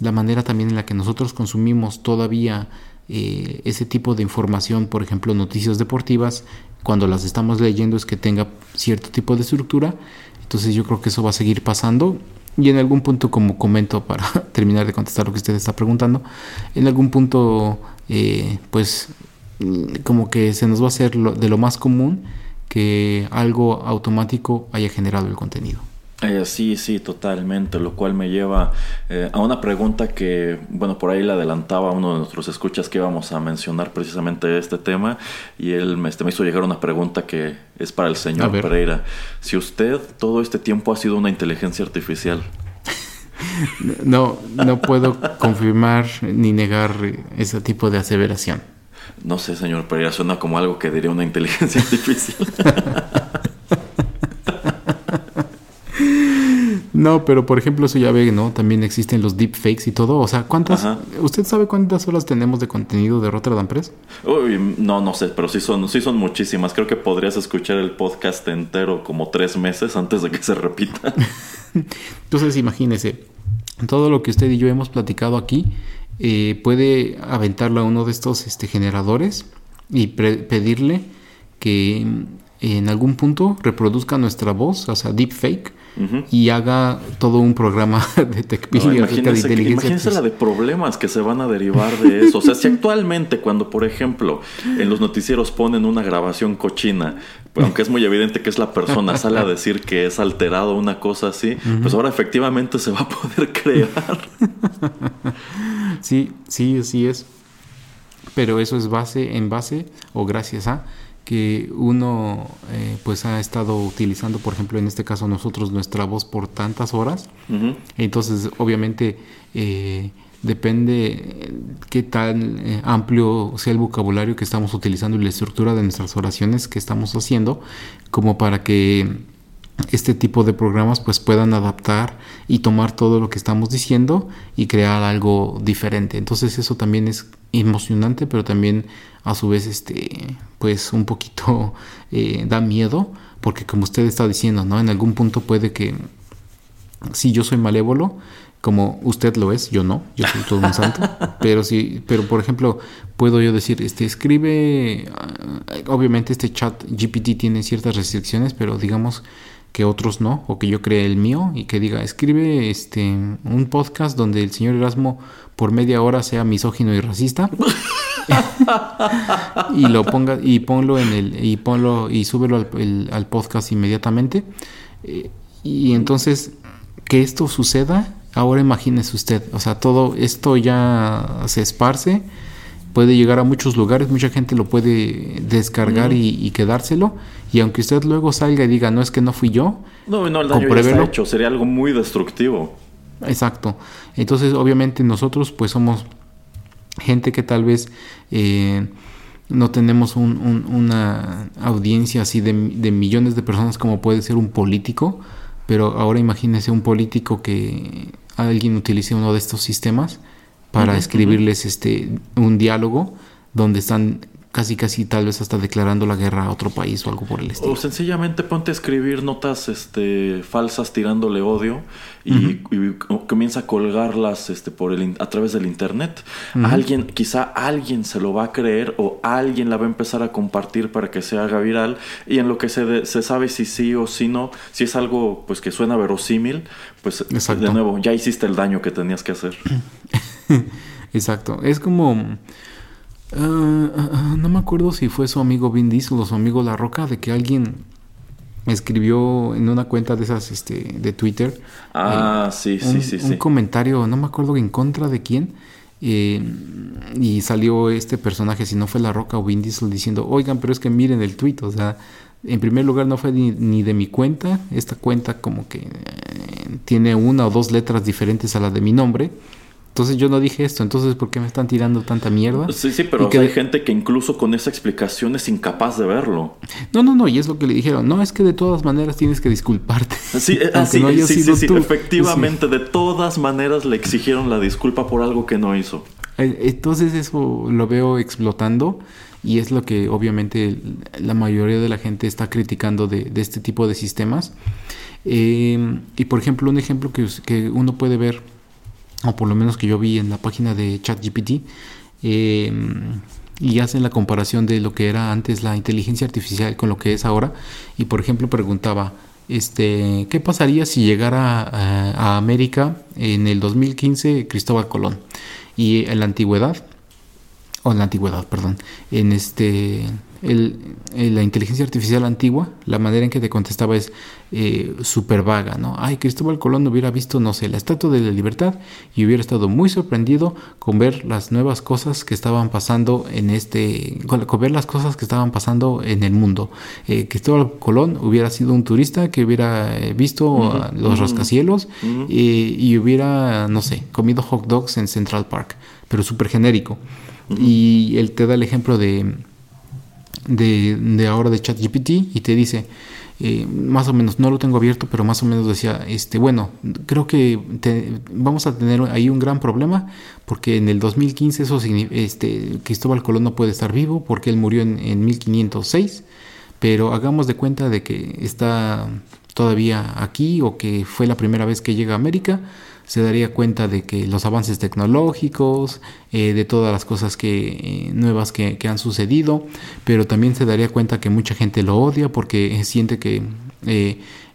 B: la manera también en la que nosotros consumimos todavía eh, ese tipo de información, por ejemplo, noticias deportivas, cuando las estamos leyendo es que tenga cierto tipo de estructura. Entonces yo creo que eso va a seguir pasando. Y en algún punto, como comento para [laughs] terminar de contestar lo que usted está preguntando, en algún punto, pues como que se nos va a hacer de lo más común que algo automático haya generado el contenido.
A: Eh, sí, sí, totalmente, lo cual me lleva eh, a una pregunta que, bueno, por ahí le adelantaba a uno de nuestros escuchas que íbamos a mencionar precisamente este tema y él me, este, me hizo llegar una pregunta que es para el señor Pereira. Si usted todo este tiempo ha sido una inteligencia artificial. [laughs]
B: no, no puedo confirmar ni negar ese tipo de aseveración.
A: No sé, señor Pereira, suena como algo que diría una inteligencia [laughs] artificial.
B: No, pero por ejemplo, eso ya ve, ¿no? También existen los deepfakes y todo. O sea, ¿cuántas? ¿Usted sabe cuántas horas tenemos de contenido de Rotterdam Press?
A: Uy, no, no sé, pero sí son, sí son muchísimas. Creo que podrías escuchar el podcast entero como tres meses antes de que se repita. [laughs]
B: Entonces, imagínese, todo lo que usted y yo hemos platicado aquí eh, puede aventarlo a uno de estos este, generadores y pedirle que en algún punto reproduzca nuestra voz, o sea, deepfake, y haga todo un programa [laughs] de TechPili
A: no, de inteligencia Imagínense la de problemas que se van a derivar de eso. O sea, si actualmente cuando, por ejemplo, en los noticieros ponen una grabación cochina, pues, aunque es muy evidente que es la persona, sale a decir que es alterado una cosa así, pues ahora efectivamente se va a poder [laughs] crear.
B: Sí, sí, sí es. Pero eso es base en base o gracias a que uno eh, pues ha estado utilizando, por ejemplo, en este caso nosotros nuestra voz por tantas horas. Entonces, obviamente, eh, depende qué tan eh, amplio sea el vocabulario que estamos utilizando y la estructura de nuestras oraciones que estamos haciendo, como para que este tipo de programas pues puedan adaptar y tomar todo lo que estamos diciendo y crear algo diferente. Entonces eso también es emocionante, pero también a su vez este pues un poquito [laughs] eh, da miedo, porque como usted está diciendo, ¿no? En algún punto puede que si yo soy malévolo, como usted lo es, yo no, yo soy todo un santo, [laughs] pero sí, pero por ejemplo, puedo yo decir, este escribe, ah, obviamente este chat GPT tiene ciertas restricciones, pero digamos que otros no, o que yo cree el mío y que diga, escribe este un podcast donde el señor Erasmo por media hora sea misógino y racista. [laughs] Y lo ponga y ponlo en el y ponlo y súbelo al, podcast inmediatamente. Eh, y entonces que esto suceda ahora imagínese usted o sea todo esto ya se esparce puede llegar a muchos lugares, mucha gente lo puede descargar y, quedárselo. Y aunque usted luego salga y diga, no es que no fui yo,
A: no, no, el daño ya está hecho, sería algo muy destructivo.
B: Exacto. Entonces, obviamente nosotros pues somos gente que tal vez eh, no tenemos una audiencia así de, de, millones de personas como puede ser un político, pero ahora imagínese un político que alguien utilice uno de estos sistemas para escribirles este un diálogo donde están casi casi tal vez hasta declarando la guerra a otro país o algo por el estilo.
A: O sencillamente ponte a escribir notas este falsas tirándole odio y, comienza a colgarlas este por el a través del internet. Alguien quizá alguien se lo va a creer o alguien la va a empezar a compartir para que se haga viral y en lo que se, se sabe si sí o si no, si es algo pues que suena verosímil, pues de nuevo ya hiciste el daño que tenías que hacer. [laughs] [laughs]
B: Exacto. Es como. Ah, ah, ah, no me acuerdo si fue su amigo Vin Diesel o su amigo La Roca, de que alguien escribió en una cuenta de esas este, de Twitter.
A: Ah, sí, sí, sí,
B: Un comentario, no me acuerdo en contra de quién. Eh, y salió este personaje, si no fue La Roca o Vin Diesel, diciendo: Oigan, pero es que miren el tweet, o sea. En primer lugar no fue ni, de mi cuenta, esta cuenta como que eh, tiene una o dos letras diferentes a la de mi nombre, entonces yo no dije esto, entonces ¿por qué me están tirando tanta mierda?
A: Sí, sí, pero hay gente que incluso con esa explicación es incapaz de verlo.
B: No, no, no, y es lo que le dijeron. No, es que de todas maneras tienes que disculparte. [laughs]
A: Sí, eh, [laughs] sí, sí, sí, efectivamente, [laughs] de todas maneras le exigieron la disculpa por algo que no hizo.
B: Eh, entonces eso lo veo explotando y es lo que obviamente la mayoría de la gente está criticando de, este tipo de sistemas. Eh, y por ejemplo, un ejemplo que, que uno puede ver o por lo menos que yo vi en la página de ChatGPT, eh, y hacen la comparación de lo que era antes la inteligencia artificial con lo que es ahora. Y por ejemplo preguntaba, este, ¿qué pasaría si llegara a, América en el 2015 Cristóbal Colón? Y en la antigüedad, o en la antigüedad, perdón, en este el, la inteligencia artificial antigua, la manera en que te contestaba es eh, súper vaga, ¿no? Ay, Cristóbal Colón hubiera visto, no sé, la Estatua de la Libertad y hubiera estado muy sorprendido con ver las nuevas cosas que estaban pasando en este, con, ver las cosas que estaban pasando en el mundo. Eh, Cristóbal Colón hubiera sido un turista que hubiera eh, visto los rascacielos y hubiera, no sé, comido hot dogs en Central Park, pero súper genérico. Y él te da el ejemplo de de, ahora de ChatGPT y te dice, eh, más o menos, no lo tengo abierto, pero más o menos decía, este, bueno, creo que vamos a tener ahí un gran problema porque en el 2015 eso, este, Cristóbal Colón no puede estar vivo porque él murió en, en 1506, pero hagamos de cuenta de que está todavía aquí o que fue la primera vez que llega a América, se daría cuenta de que los avances tecnológicos, eh, de todas las cosas que, nuevas que, han sucedido, pero también se daría cuenta que mucha gente lo odia porque siente que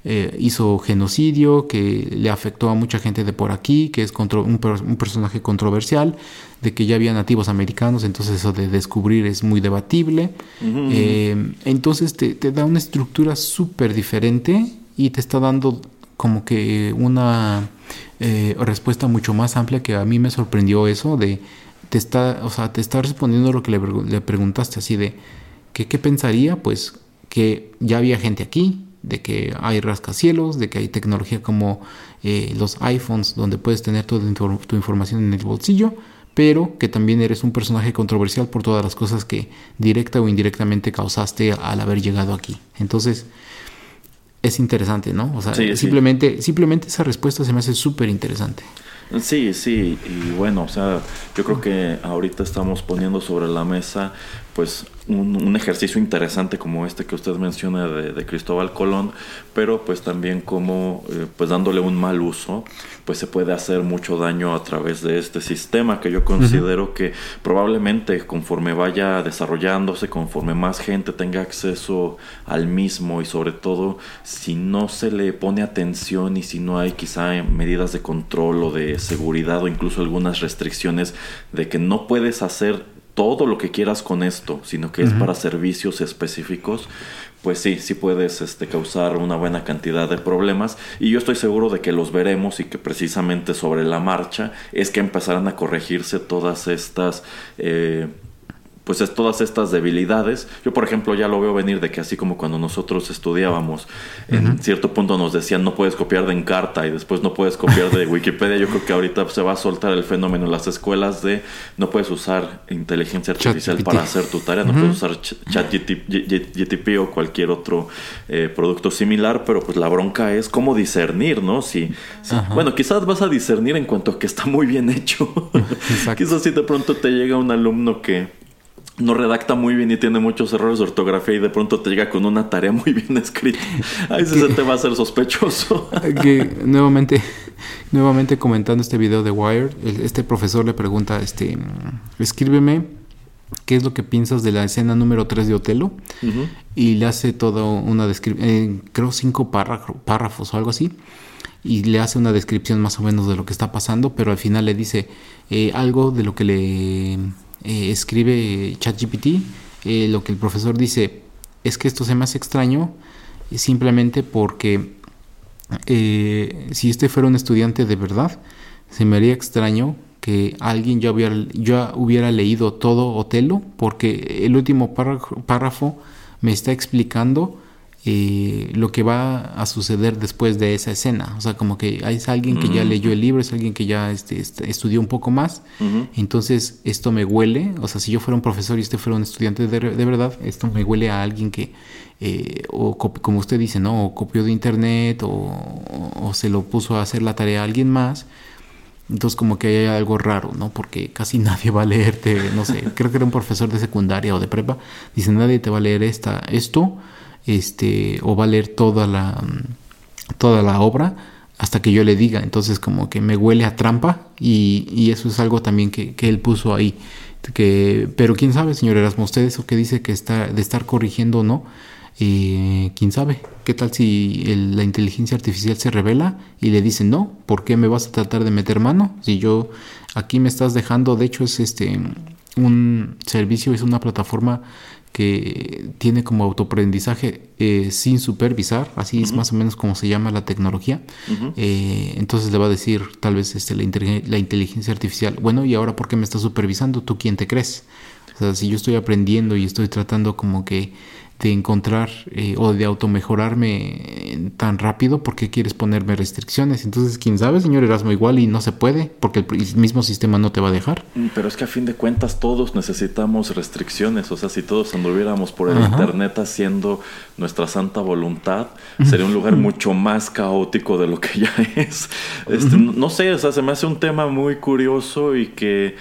B: eh, hizo genocidio, que le afectó a mucha gente de por aquí, que es un, un, personaje controversial, de que ya había nativos americanos, entonces eso de descubrir es muy debatible. Eh, entonces te, da una estructura súper diferente y te está dando como que una eh, respuesta mucho más amplia que a mí me sorprendió eso de te está, o sea, te está respondiendo lo que le, le preguntaste así de que qué pensaría, pues que ya había gente aquí, de que hay rascacielos, de que hay tecnología como eh, los iPhones donde puedes tener toda tu información en el bolsillo, pero que también eres un personaje controversial por todas las cosas que directa o indirectamente causaste al haber llegado aquí. Entonces, es interesante, ¿no? O sea, simplemente, simplemente esa respuesta se me hace súper interesante.
A: Sí, sí, y bueno, o sea, yo creo que ahorita estamos poniendo sobre la mesa pues un, ejercicio interesante como este que usted menciona de, Cristóbal Colón, pero pues también como eh, pues dándole un mal uso, pues se puede hacer mucho daño a través de este sistema que yo considero que probablemente conforme vaya desarrollándose, conforme más gente tenga acceso al mismo y sobre todo si no se le pone atención y si no hay quizá medidas de control o de seguridad o incluso algunas restricciones de que no puedes hacer todo lo que quieras con esto, sino que es para servicios específicos, pues sí, sí puedes este, causar una buena cantidad de problemas. Y yo estoy seguro de que los veremos y que precisamente sobre la marcha es que empezarán a corregirse todas estas... Eh, pues es todas estas debilidades. Yo, por ejemplo, ya lo veo venir de que así como cuando nosotros estudiábamos, en cierto punto nos decían no puedes copiar de Encarta y después no puedes copiar de [laughs] Wikipedia. Yo creo que ahorita se va a soltar el fenómeno en las escuelas de no puedes usar inteligencia artificial para hacer tu tarea, no puedes usar ChatGTP o cualquier otro eh, producto similar, pero pues la bronca es cómo discernir, ¿no? Si, bueno, quizás vas a discernir en cuanto a que está muy bien hecho. [laughs] [laughs] quizás si de pronto te llega un alumno que no redacta muy bien y tiene muchos errores de ortografía y de pronto te llega con una tarea muy bien escrita. [laughs] Ahí sí se te va a hacer sospechoso. [laughs]
B: que nuevamente, nuevamente comentando este video de Wired, este profesor le pregunta, este, escríbeme qué es lo que piensas de la escena número 3 de Otelo y le hace toda una descripción, eh, creo cinco párrafos o algo así y le hace una descripción más o menos de lo que está pasando, pero al final le dice eh, algo de lo que le eh, escribe ChatGPT, eh, lo que el profesor dice es que esto se me hace extraño simplemente porque eh, si este fuera un estudiante de verdad, se me haría extraño que alguien ya hubiera, ya hubiera leído todo Otelo, porque el último párrafo me está explicando eh, lo que va a suceder después de esa escena. O sea, como que es alguien que ya leyó el libro, es alguien que ya este, este estudió un poco más. Entonces, esto me huele, o sea, si yo fuera un profesor y este fuera un estudiante de, verdad, esto me huele a alguien que, eh, o como usted dice, ¿no? O copió de internet o, se lo puso a hacer la tarea a alguien más. Entonces como que hay algo raro, ¿no? Porque casi [laughs] nadie va a leerte, no sé, creo que era un profesor de secundaria o de prepa, dice, nadie te va a leer esta, esto este, o va a leer toda la, toda la obra hasta que yo le diga. Entonces como que me huele a trampa y, eso es algo también que, él puso ahí. Que, pero quién sabe, señor Erasmo, usted eso que dice que está de estar corrigiendo o no, eh, quién sabe, qué tal si la inteligencia artificial se revela y le dice no, ¿por qué me vas a tratar de meter mano? Si yo aquí me estás dejando, de hecho es este un servicio, es una plataforma que tiene como autoaprendizaje eh, sin supervisar, así es más o menos como se llama la tecnología. Eh, entonces le va a decir tal vez este, la, la, inteligencia artificial, bueno, ¿y ahora por qué me estás supervisando? ¿Tú quién te crees? O sea, si yo estoy aprendiendo y estoy tratando como que de encontrar eh, o de automejorarme tan rápido, ¿por qué quieres ponerme restricciones? Entonces, quién sabe, señor Erasmo, igual y no se puede, porque el mismo sistema no te va a dejar.
A: Mm, pero es que a fin de cuentas todos necesitamos restricciones, o sea, si todos anduviéramos por el Internet haciendo nuestra santa voluntad, sería un lugar mucho más caótico de lo que ya [laughs] es. Este, no sé, o sea, se me hace un tema muy curioso y que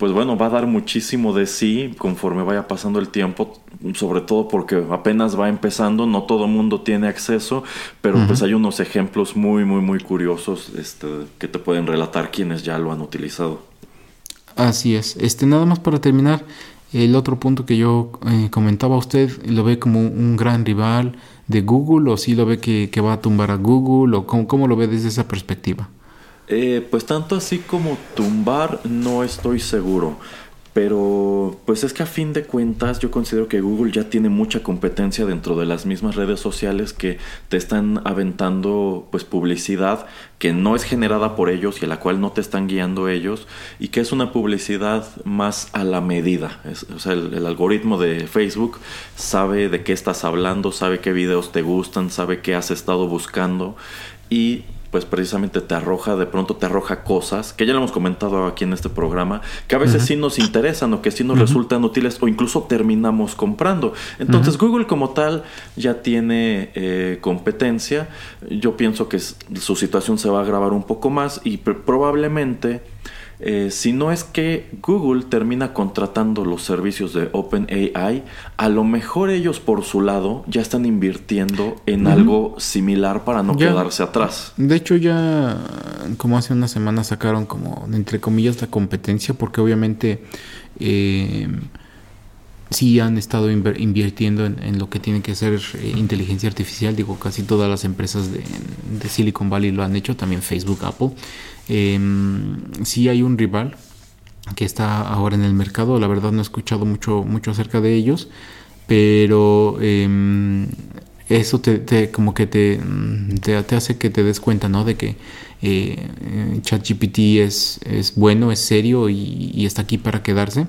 A: pues bueno, va a dar muchísimo de sí conforme vaya pasando el tiempo, sobre todo porque apenas va empezando, no todo el mundo tiene acceso, pero pues hay unos ejemplos muy, muy, muy curiosos este, que te pueden relatar quienes ya lo han utilizado.
B: Así es. Este, nada más para terminar, el otro punto que yo eh, comentaba, ¿usted lo ve como un gran rival de Google o si lo ve que, va a tumbar a Google o cómo lo ve desde esa perspectiva?
A: Eh, pues tanto así como tumbar no estoy seguro. Pero pues es que a fin de cuentas yo considero que Google ya tiene mucha competencia dentro de las mismas redes sociales que te están aventando pues publicidad que no es generada por ellos y a la cual no te están guiando ellos y que es una publicidad más a la medida. o sea, el algoritmo de Facebook sabe de qué estás hablando, sabe qué videos te gustan, sabe qué has estado buscando y pues precisamente te arroja, de pronto te arroja cosas, que ya lo hemos comentado aquí en este programa, que a veces sí nos interesan o que sí nos resultan útiles o incluso terminamos comprando. Entonces Google como tal ya tiene eh, competencia, yo pienso que su situación se va a agravar un poco más y probablemente eh, si no es que Google termina contratando los servicios de OpenAI, a lo mejor ellos por su lado ya están invirtiendo en algo similar para no quedarse atrás.
B: De hecho ya como hace una semana sacaron como entre comillas la competencia porque obviamente eh, sí han estado invirtiendo en, lo que tiene que ser eh, inteligencia artificial. Digo, casi todas las empresas de, de Silicon Valley lo han hecho, también Facebook, Apple. Eh, sí hay un rival que está ahora en el mercado. La verdad no he escuchado mucho, mucho acerca de ellos, pero em, eso te, como que te, te, hace que te des cuenta, ¿no? De que eh, ChatGPT es, es bueno, es serio y, está aquí para quedarse.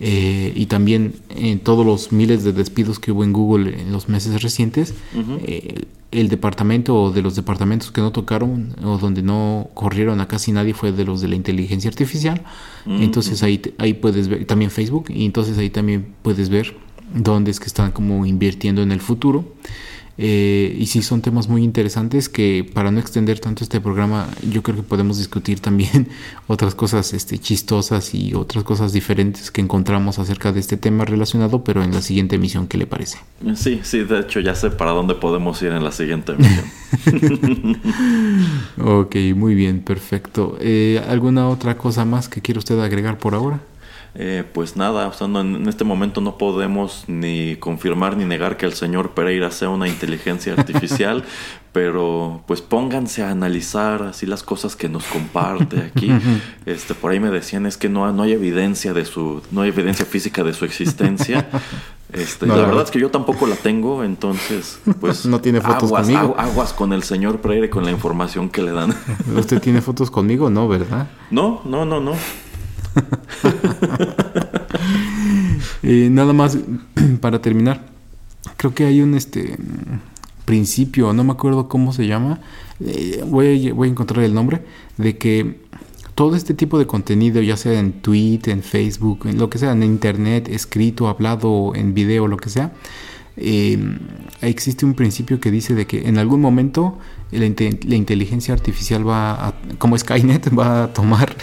B: Eh, y también en todos los miles de despidos que hubo en Google en los meses recientes, el departamento o de los departamentos que no tocaron o donde no corrieron a casi nadie fue de los de la inteligencia artificial. Mm, entonces ahí, ahí puedes ver, también Facebook, y entonces ahí también puedes ver dónde es que están como invirtiendo en el futuro. Eh, y sí son temas muy interesantes que para no extender tanto este programa, yo creo que podemos discutir también [laughs] otras cosas este, chistosas y otras cosas diferentes que encontramos acerca de este tema relacionado, pero en la siguiente emisión, ¿qué le parece?
A: Sí, sí, de hecho ya sé para dónde podemos ir en la siguiente emisión. [laughs]
B: ok, muy bien, perfecto. Eh, ¿Alguna otra cosa más que quiere usted agregar por ahora?
A: Eh, pues nada, en este momento no podemos ni confirmar ni negar que el señor Pereira sea una inteligencia artificial, [laughs] pero pues pónganse a analizar así las cosas que nos comparte aquí. [laughs] Este, por ahí me decían es que no, no hay evidencia de su, no hay evidencia física de su existencia. Este, la, verdad es que yo tampoco la tengo, entonces, pues. [laughs]
B: No tiene fotos
A: aguas,
B: conmigo.
A: Aguas con el señor Pereira y con la información que le dan.
B: ¿Usted tiene fotos conmigo? No, ¿verdad?
A: No, no, no, no. [laughs]
B: Eh, nada más [clears throat] para terminar. Creo que hay un este principio, no me acuerdo cómo se llama. Eh, voy, a, voy a encontrar el nombre. De que todo este tipo de contenido, ya sea en Twitter, en Facebook, en lo que sea, en internet, escrito, hablado, en video, lo que sea, eh, existe un principio que dice de que en algún momento la, inteligencia artificial va a, como Skynet, [laughs] va a tomar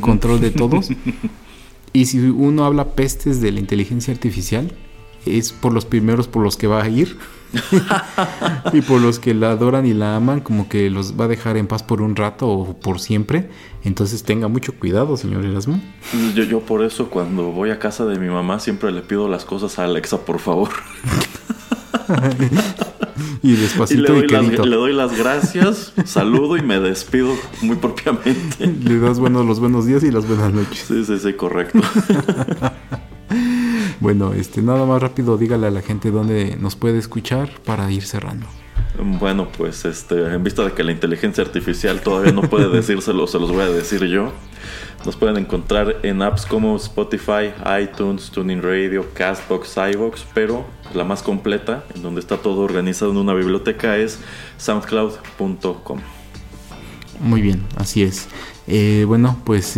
B: control de todos. [laughs] y si uno habla pestes de la inteligencia artificial, es por los primeros por los que va a ir. [laughs] y por los que la adoran y la aman, como que los va a dejar en paz por un rato o por siempre. Entonces tenga mucho cuidado, señor Erasmo.
A: Yo, yo por eso cuando voy a casa de mi mamá siempre le pido las cosas a Alexa, por favor. [laughs] [laughs]
B: y despacito
A: y, le, doy las, gracias, saludo y me despido muy propiamente. [laughs]
B: Le das bueno, los buenos días y las buenas noches.
A: Sí, sí, sí, correcto. [laughs]
B: bueno, este, nada más rápido, dígale a la gente dónde nos puede escuchar para ir cerrando.
A: Bueno, pues este, en vista de que la inteligencia artificial todavía no puede decírselo, se los voy a decir yo. Nos pueden encontrar en apps como Spotify, iTunes, Tuning Radio, Castbox, iVox, pero la más completa, en donde está todo organizado en una biblioteca, es soundcloud.com.
B: Muy bien, así es. Eh, bueno, pues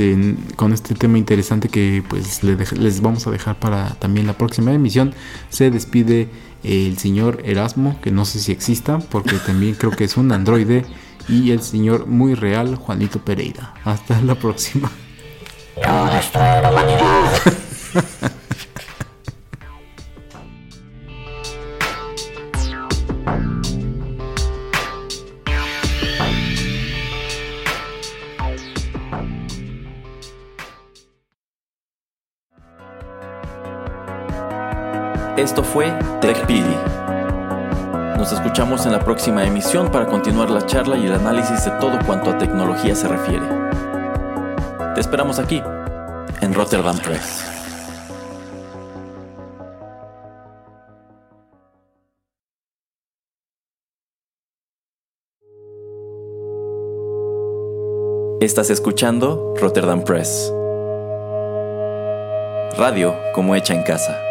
B: con este tema interesante que pues les vamos a dejar para también la próxima emisión, se despide el señor Erasmo, que no sé si exista, porque [laughs] también creo que es un androide, y el señor muy real, Juanito Pereira. Hasta la próxima. Destruiré la humanidad.
A: Esto fue TechPili. Nos escuchamos en la próxima emisión para continuar la charla y el análisis de todo cuanto a tecnología se refiere. Te esperamos aquí, en Rotterdam Press. Estás escuchando Rotterdam Press. Radio como hecha en casa.